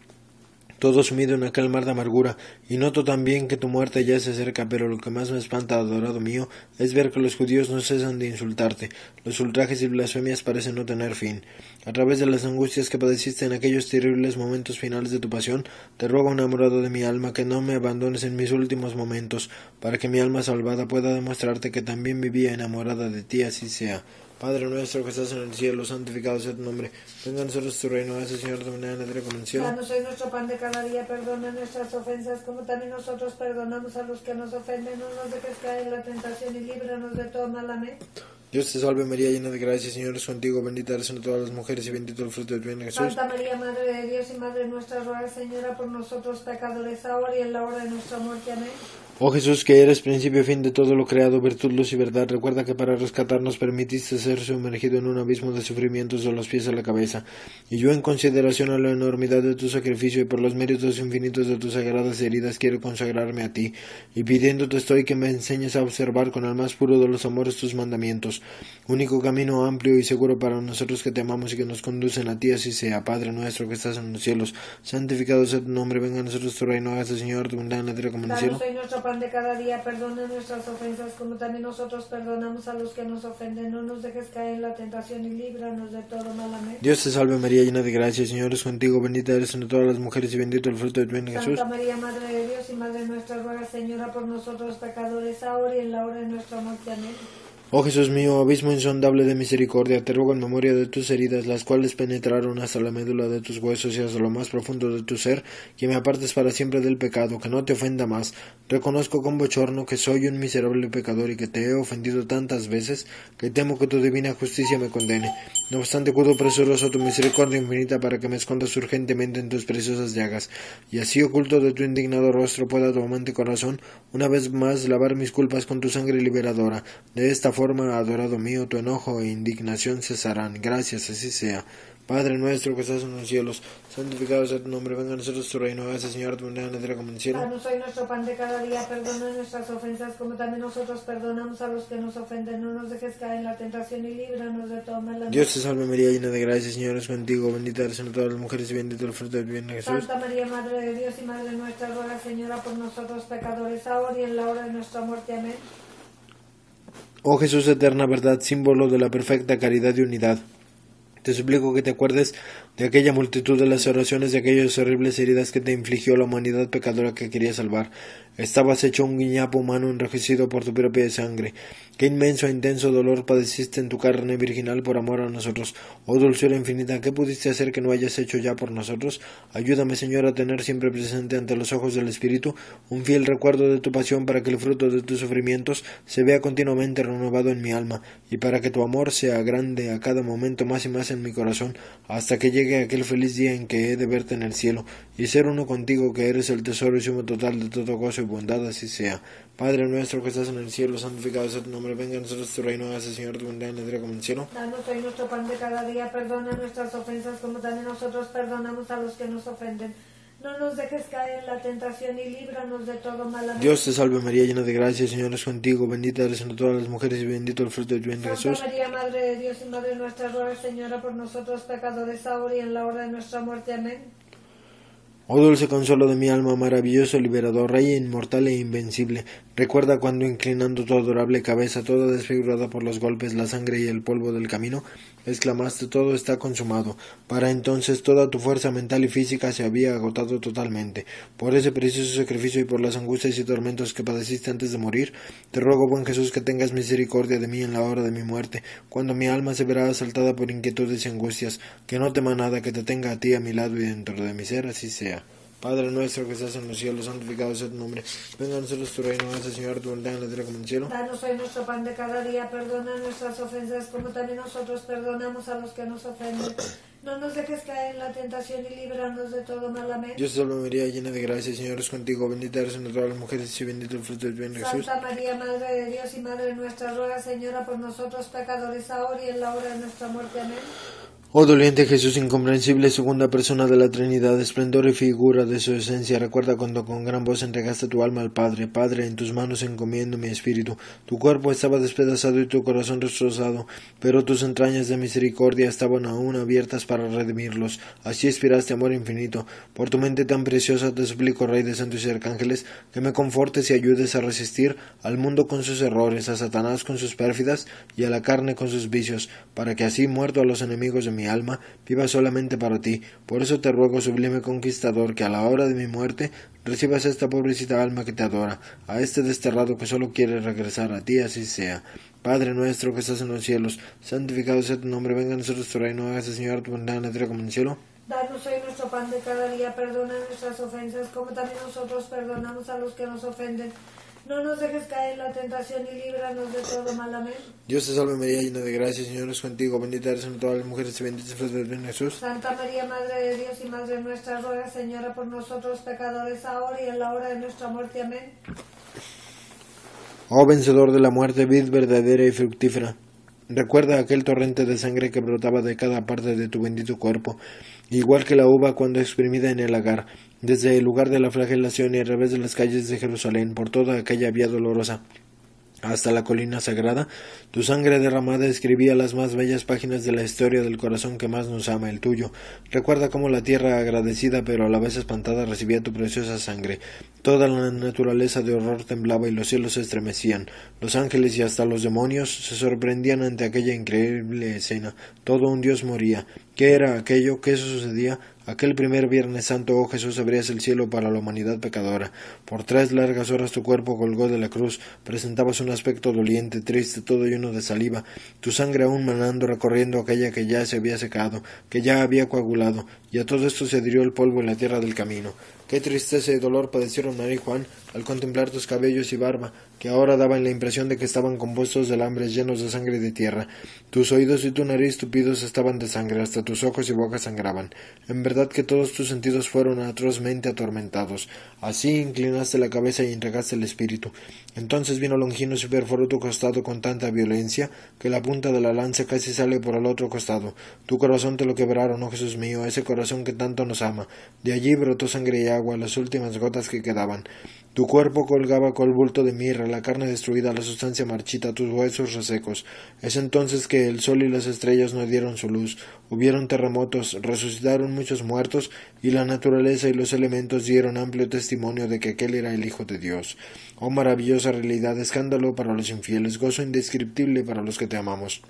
todo sumido en aquel mar de amargura, y noto también que tu muerte ya se acerca, pero lo que más me espanta, adorado mío, es ver que los judíos no cesan de insultarte, los ultrajes y blasfemias parecen no tener fin. A través de las angustias que padeciste en aquellos terribles momentos finales de tu pasión, te ruego, enamorado de mi alma, que no me abandones en mis últimos momentos, para que mi alma salvada pueda demostrarte que también vivía enamorada de ti, así sea. Padre nuestro que estás en el cielo, santificado sea tu nombre. Venga a nosotros tu reino, hágase Señor de manera el cielo. Danos hoy nuestro pan de cada día, perdona nuestras ofensas, como también nosotros perdonamos a los que nos ofenden. No nos dejes caer en la tentación y líbranos de todo mal. Amén. Dios te salve María, llena de gracia, Señor es contigo, bendita eres entre todas las mujeres y bendito el fruto de tu vientre Jesús. Santa María, Madre de Dios y Madre nuestra, ruega, Señora, por nosotros pecadores, ahora y en la hora de nuestra muerte. Amén. Oh Jesús, que eres principio y fin de todo lo creado, virtud, luz y verdad, recuerda que para rescatarnos permitiste ser sumergido en un abismo de sufrimientos de los pies a la cabeza. Y yo, en consideración a la enormidad de tu sacrificio y por los méritos infinitos de tus sagradas heridas, quiero consagrarme a ti, y pidiéndote estoy que me enseñes a observar con el más puro de los amores tus mandamientos, único camino amplio y seguro para nosotros que te amamos y que nos conducen a ti, así sea. Padre nuestro que estás en los cielos, santificado sea tu nombre, venga a nosotros tu reino, hágase Señor tu voluntad en la tierra como en el cielo. Pan de cada día, perdona nuestras ofensas, como también nosotros perdonamos a los que nos ofenden. No nos dejes caer en la tentación y líbranos de todo mal. Amén. Dios te salve María, llena de gracia, Señor es contigo, bendita eres entre todas las mujeres y bendito el fruto de tu vientre Jesús. Santa María, Madre de Dios y Madre nuestra, ruega, Señora, por nosotros pecadores, ahora y en la hora de nuestra muerte. Amén. Oh Jesús mío, abismo insondable de misericordia, te ruego en memoria de tus heridas, las cuales penetraron hasta la médula de tus huesos y hasta lo más profundo de tu ser, que me apartes para siempre del pecado, que no te ofenda más. Reconozco con bochorno que soy un miserable pecador y que te he ofendido tantas veces, que temo que tu divina justicia me condene. No obstante, acudo presuroso tu misericordia infinita para que me escondas urgentemente en tus preciosas llagas, y así oculto de tu indignado rostro pueda tu amante corazón una vez más lavar mis culpas con tu sangre liberadora. De esta adorado mío, tu enojo e indignación cesarán. Gracias, así sea. Padre nuestro que estás en los cielos, santificado sea tu nombre, venga a nosotros tu reino, hágase Señor tu voluntad en la como en el cielo. Danos hoy nuestro pan de cada día, perdona nuestras ofensas, como también nosotros perdonamos a los que nos ofenden. No nos dejes caer en la tentación y líbranos de todo mal. Dios te salve María, llena de gracia, Señor es contigo, bendita eres entre todas las mujeres y bendito el fruto de tu vientre Jesús. Santa María, Madre de Dios y Madre nuestra, ruega, Señora, por nosotros pecadores, ahora y en la hora de nuestra muerte. Amén. Oh Jesús, eterna verdad, símbolo de la perfecta caridad y unidad. Te suplico que te acuerdes de aquella multitud de las oraciones de aquellas horribles heridas que te infligió la humanidad pecadora que quería salvar. Estabas hecho un guiñapo humano enrojecido por tu propia sangre. Qué inmenso e intenso dolor padeciste en tu carne virginal por amor a nosotros. Oh dulzura infinita, ¿qué pudiste hacer que no hayas hecho ya por nosotros? Ayúdame, Señor, a tener siempre presente ante los ojos del Espíritu un fiel recuerdo de tu pasión para que el fruto de tus sufrimientos se vea continuamente renovado en mi alma y para que tu amor sea grande a cada momento más y más en mi corazón hasta que llegue aquel feliz día en que he de verte en el cielo y ser uno contigo que eres el tesoro y sumo total de todo gozo y bondad así sea. Padre nuestro que estás en el cielo, santificado sea tu nombre, venga a nosotros tu reino, hágase Señor tu voluntad en la tierra como en el cielo. Danos hoy nuestro pan de cada día, perdona nuestras ofensas, como también nosotros perdonamos a los que nos ofenden. No nos dejes caer en la tentación y líbranos de todo mal. Dios te salve María, llena de gracia, el Señor es contigo, bendita eres entre todas las mujeres y bendito el fruto de tu vientre Santa Jesús. María, Madre de Dios y Madre nuestra, ruega, Señora, por nosotros pecadores, ahora y en la hora de nuestra muerte. Amén. Oh dulce consuelo de mi alma, maravilloso liberador, Rey inmortal e invencible, recuerda cuando inclinando tu adorable cabeza, toda desfigurada por los golpes, la sangre y el polvo del camino, exclamaste todo está consumado. Para entonces toda tu fuerza mental y física se había agotado totalmente. Por ese precioso sacrificio y por las angustias y tormentos que padeciste antes de morir, te ruego, buen Jesús, que tengas misericordia de mí en la hora de mi muerte, cuando mi alma se verá asaltada por inquietudes y angustias, que no tema nada que te tenga a ti a mi lado y dentro de mi ser, así sea. Padre nuestro que estás en los cielos, santificado sea tu nombre. Venga a nosotros tu reino, hágase Señor tu voluntad en la tierra como en el cielo. Danos hoy nuestro pan de cada día, perdona nuestras ofensas, como también nosotros perdonamos a los que nos ofenden. No nos dejes caer en la tentación y líbranos de todo mal. Amén. Dios te salve María, llena de gracia, Señor es contigo, bendita eres entre todas las mujeres y bendito el fruto de tu vientre Jesús. Santa María, Madre de Dios y Madre nuestra, ruega, Señora, por nosotros pecadores, ahora y en la hora de nuestra muerte. Amén. Oh doliente Jesús incomprensible, segunda persona de la Trinidad, esplendor y figura de su esencia, recuerda cuando con gran voz entregaste tu alma al Padre. Padre, en tus manos encomiendo mi espíritu. Tu cuerpo estaba despedazado y tu corazón destrozado, pero tus entrañas de misericordia estaban aún abiertas para redimirlos. Así inspiraste amor infinito. Por tu mente tan preciosa te suplico, Rey de santos y arcángeles, que me confortes y ayudes a resistir al mundo con sus errores, a Satanás con sus pérfidas y a la carne con sus vicios, para que así, muerto a los enemigos de mi alma, viva solamente para ti. Por eso te ruego, sublime conquistador, que a la hora de mi muerte recibas a esta pobrecita alma que te adora, a este desterrado que solo quiere regresar a ti, así sea. Padre nuestro que estás en los cielos, santificado sea tu nombre, venga a nosotros tu reino, hágase Señor tu voluntad en la como en el cielo. Danos hoy nuestro pan de cada día, perdona nuestras ofensas, como también nosotros perdonamos a los que nos ofenden. No nos dejes caer en la tentación y líbranos de todo mal. Amén. Dios te salve María, llena de gracia, Señor es contigo, bendita eres entre todas las mujeres y bendito es el fruto de tu vientre, Jesús. Santa María, Madre de Dios y Madre nuestra, ruega, Señora, por nosotros pecadores, ahora y en la hora de nuestra muerte. Amén. Oh vencedor de la muerte, vid verdadera y fructífera. Recuerda aquel torrente de sangre que brotaba de cada parte de tu bendito cuerpo, igual que la uva cuando exprimida en el lagar, desde el lugar de la flagelación y a través de las calles de Jerusalén, por toda aquella vía dolorosa hasta la colina sagrada, tu sangre derramada escribía las más bellas páginas de la historia del corazón que más nos ama, el tuyo. Recuerda cómo la tierra agradecida pero a la vez espantada recibía tu preciosa sangre. Toda la naturaleza de horror temblaba y los cielos se estremecían. Los ángeles y hasta los demonios se sorprendían ante aquella increíble escena. Todo un dios moría. ¿Qué era aquello? ¿Qué sucedía? Aquel primer Viernes Santo, oh Jesús, abrías el cielo para la humanidad pecadora. Por tres largas horas tu cuerpo colgó de la cruz, presentabas un aspecto doliente, triste, todo lleno de saliva, tu sangre aún manando, recorriendo aquella que ya se había secado, que ya había coagulado, y a todo esto se adhirió el polvo en la tierra del camino. Qué tristeza y dolor padecieron María y Juan al contemplar tus cabellos y barba, que ahora daban la impresión de que estaban compuestos de alambres llenos de sangre de tierra. Tus oídos y tu nariz tupidos estaban de sangre, hasta tus ojos y boca sangraban. En verdad que todos tus sentidos fueron atrozmente atormentados. Así inclinaste la cabeza y entregaste el espíritu. Entonces vino Longinos y perforó tu costado con tanta violencia que la punta de la lanza casi sale por el otro costado. Tu corazón te lo quebraron, oh Jesús mío, ese corazón que tanto nos ama. De allí brotó sangre y agua, las últimas gotas que quedaban. Tu cuerpo colgaba col bulto de mirra, la carne destruida, la sustancia marchita, tus huesos resecos. Es entonces que el sol y las estrellas no dieron su luz, hubieron terremotos, resucitaron muchos muertos, y la naturaleza y los elementos dieron amplio testimonio de que aquel era el Hijo de Dios. Oh maravillosa realidad, escándalo para los infieles, gozo indescriptible para los que te amamos.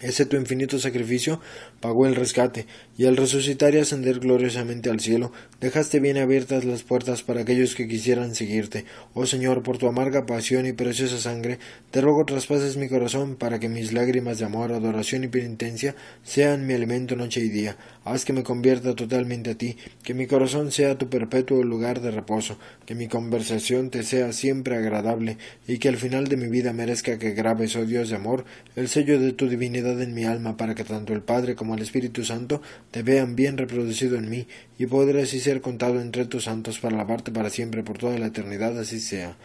Ese tu infinito sacrificio pagó el rescate, y al resucitar y ascender gloriosamente al cielo, dejaste bien abiertas las puertas para aquellos que quisieran seguirte. Oh Señor, por tu amarga pasión y preciosa sangre, te ruego traspases mi corazón para que mis lágrimas de amor, adoración y penitencia sean mi alimento noche y día. Haz que me convierta totalmente a ti, que mi corazón sea tu perpetuo lugar de reposo, que mi conversación te sea siempre agradable, y que al final de mi vida merezca que grabes, oh Dios de amor, el sello de tu divinidad en mi alma, para que tanto el Padre como el Espíritu Santo te vean bien reproducido en mí, y podré así ser contado entre tus santos para lavarte para siempre por toda la eternidad, así sea.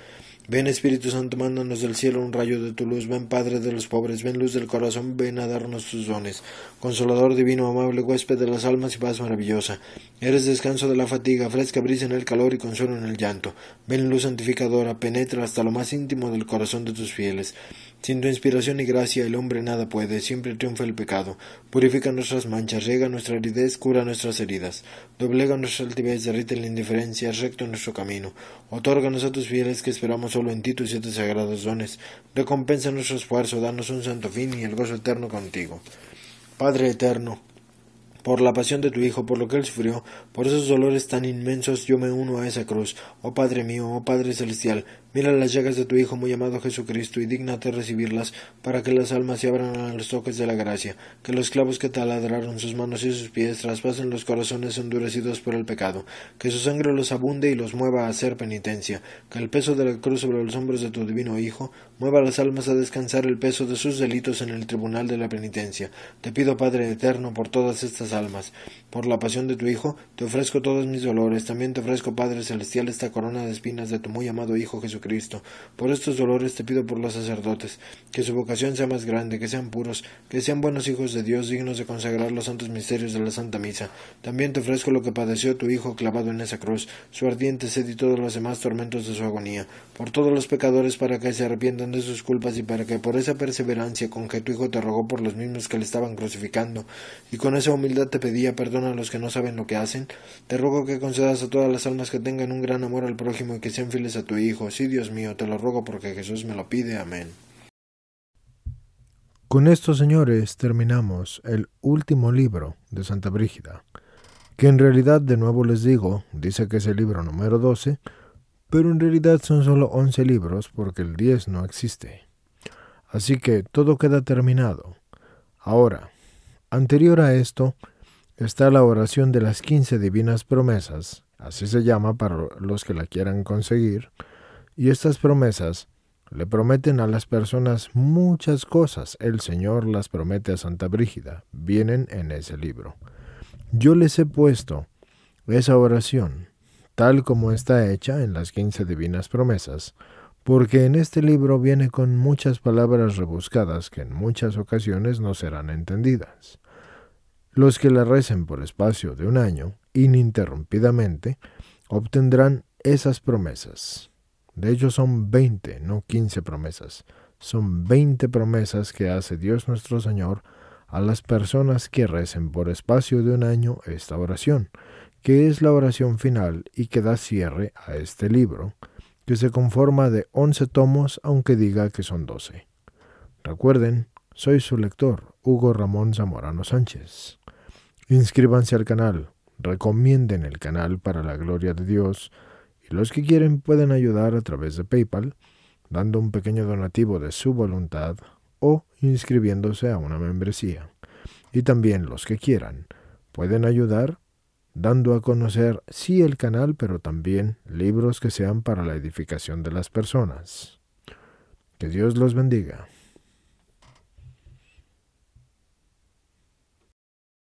Ven Espíritu Santo, mándanos del cielo un rayo de tu luz, ven Padre de los pobres, ven luz del corazón, ven a darnos tus dones. Consolador divino, amable huésped de las almas y paz maravillosa. Eres descanso de la fatiga, fresca brisa en el calor y consuelo en el llanto. Ven luz santificadora, penetra hasta lo más íntimo del corazón de tus fieles. Sin tu inspiración y gracia el hombre nada puede, siempre triunfa el pecado. Purifica nuestras manchas, riega nuestra aridez, cura nuestras heridas. Doblega nuestra altivez, derrite la indiferencia, recto nuestro camino. Otórganos a tus fieles que esperamos solo en ti tus siete sagrados dones. Recompensa nuestro esfuerzo, danos un santo fin y el gozo eterno contigo. Padre eterno, por la pasión de tu Hijo, por lo que Él sufrió, por esos dolores tan inmensos, yo me uno a esa cruz. Oh Padre mío, oh Padre celestial, Mira las llagas de tu Hijo muy amado Jesucristo y dígnate recibirlas para que las almas se abran a los toques de la gracia, que los clavos que taladraron sus manos y sus pies traspasen los corazones endurecidos por el pecado, que su sangre los abunde y los mueva a hacer penitencia, que el peso de la cruz sobre los hombros de tu divino Hijo mueva las almas a descansar el peso de sus delitos en el tribunal de la penitencia. Te pido, Padre eterno, por todas estas almas, por la pasión de tu Hijo, ofrezco todos mis dolores, también te ofrezco, Padre celestial, esta corona de espinas de tu muy amado Hijo Jesucristo Cristo. Por estos dolores te pido por los sacerdotes, que su vocación sea más grande, que sean puros, que sean buenos hijos de Dios, dignos de consagrar los santos misterios de la Santa Misa. También te ofrezco lo que padeció tu Hijo clavado en esa cruz, su ardiente sed y todos los demás tormentos de su agonía, por todos los pecadores para que se arrepientan de sus culpas y para que por esa perseverancia con que tu Hijo te rogó por los mismos que le estaban crucificando, y con esa humildad te pedía perdón a los que no saben lo que hacen, te ruego que concedas a todas las almas que tengan un gran amor al prójimo y que sean fieles a tu Hijo. Dios mío, te lo ruego porque Jesús me lo pide. Amén. Con esto, señores, terminamos el último libro de Santa Brígida, que en realidad, de nuevo les digo, dice que es el libro número 12, pero en realidad son solo 11 libros porque el 10 no existe. Así que todo queda terminado. Ahora, anterior a esto, está la oración de las quince divinas promesas, así se llama para los que la quieran conseguir, y estas promesas le prometen a las personas muchas cosas. El Señor las promete a Santa Brígida. Vienen en ese libro. Yo les he puesto esa oración, tal como está hecha en las quince divinas promesas, porque en este libro viene con muchas palabras rebuscadas que en muchas ocasiones no serán entendidas. Los que la recen por espacio de un año, ininterrumpidamente, obtendrán esas promesas. De hecho son veinte, no quince promesas. Son veinte promesas que hace Dios nuestro Señor a las personas que recen por espacio de un año esta oración, que es la oración final y que da cierre a este libro, que se conforma de once tomos aunque diga que son doce. Recuerden, soy su lector, Hugo Ramón Zamorano Sánchez. Inscríbanse al canal, recomienden el canal para la gloria de Dios y los que quieren pueden ayudar a través de PayPal, dando un pequeño donativo de su voluntad o inscribiéndose a una membresía. Y también los que quieran pueden ayudar dando a conocer sí el canal, pero también libros que sean para la edificación de las personas. Que Dios los bendiga.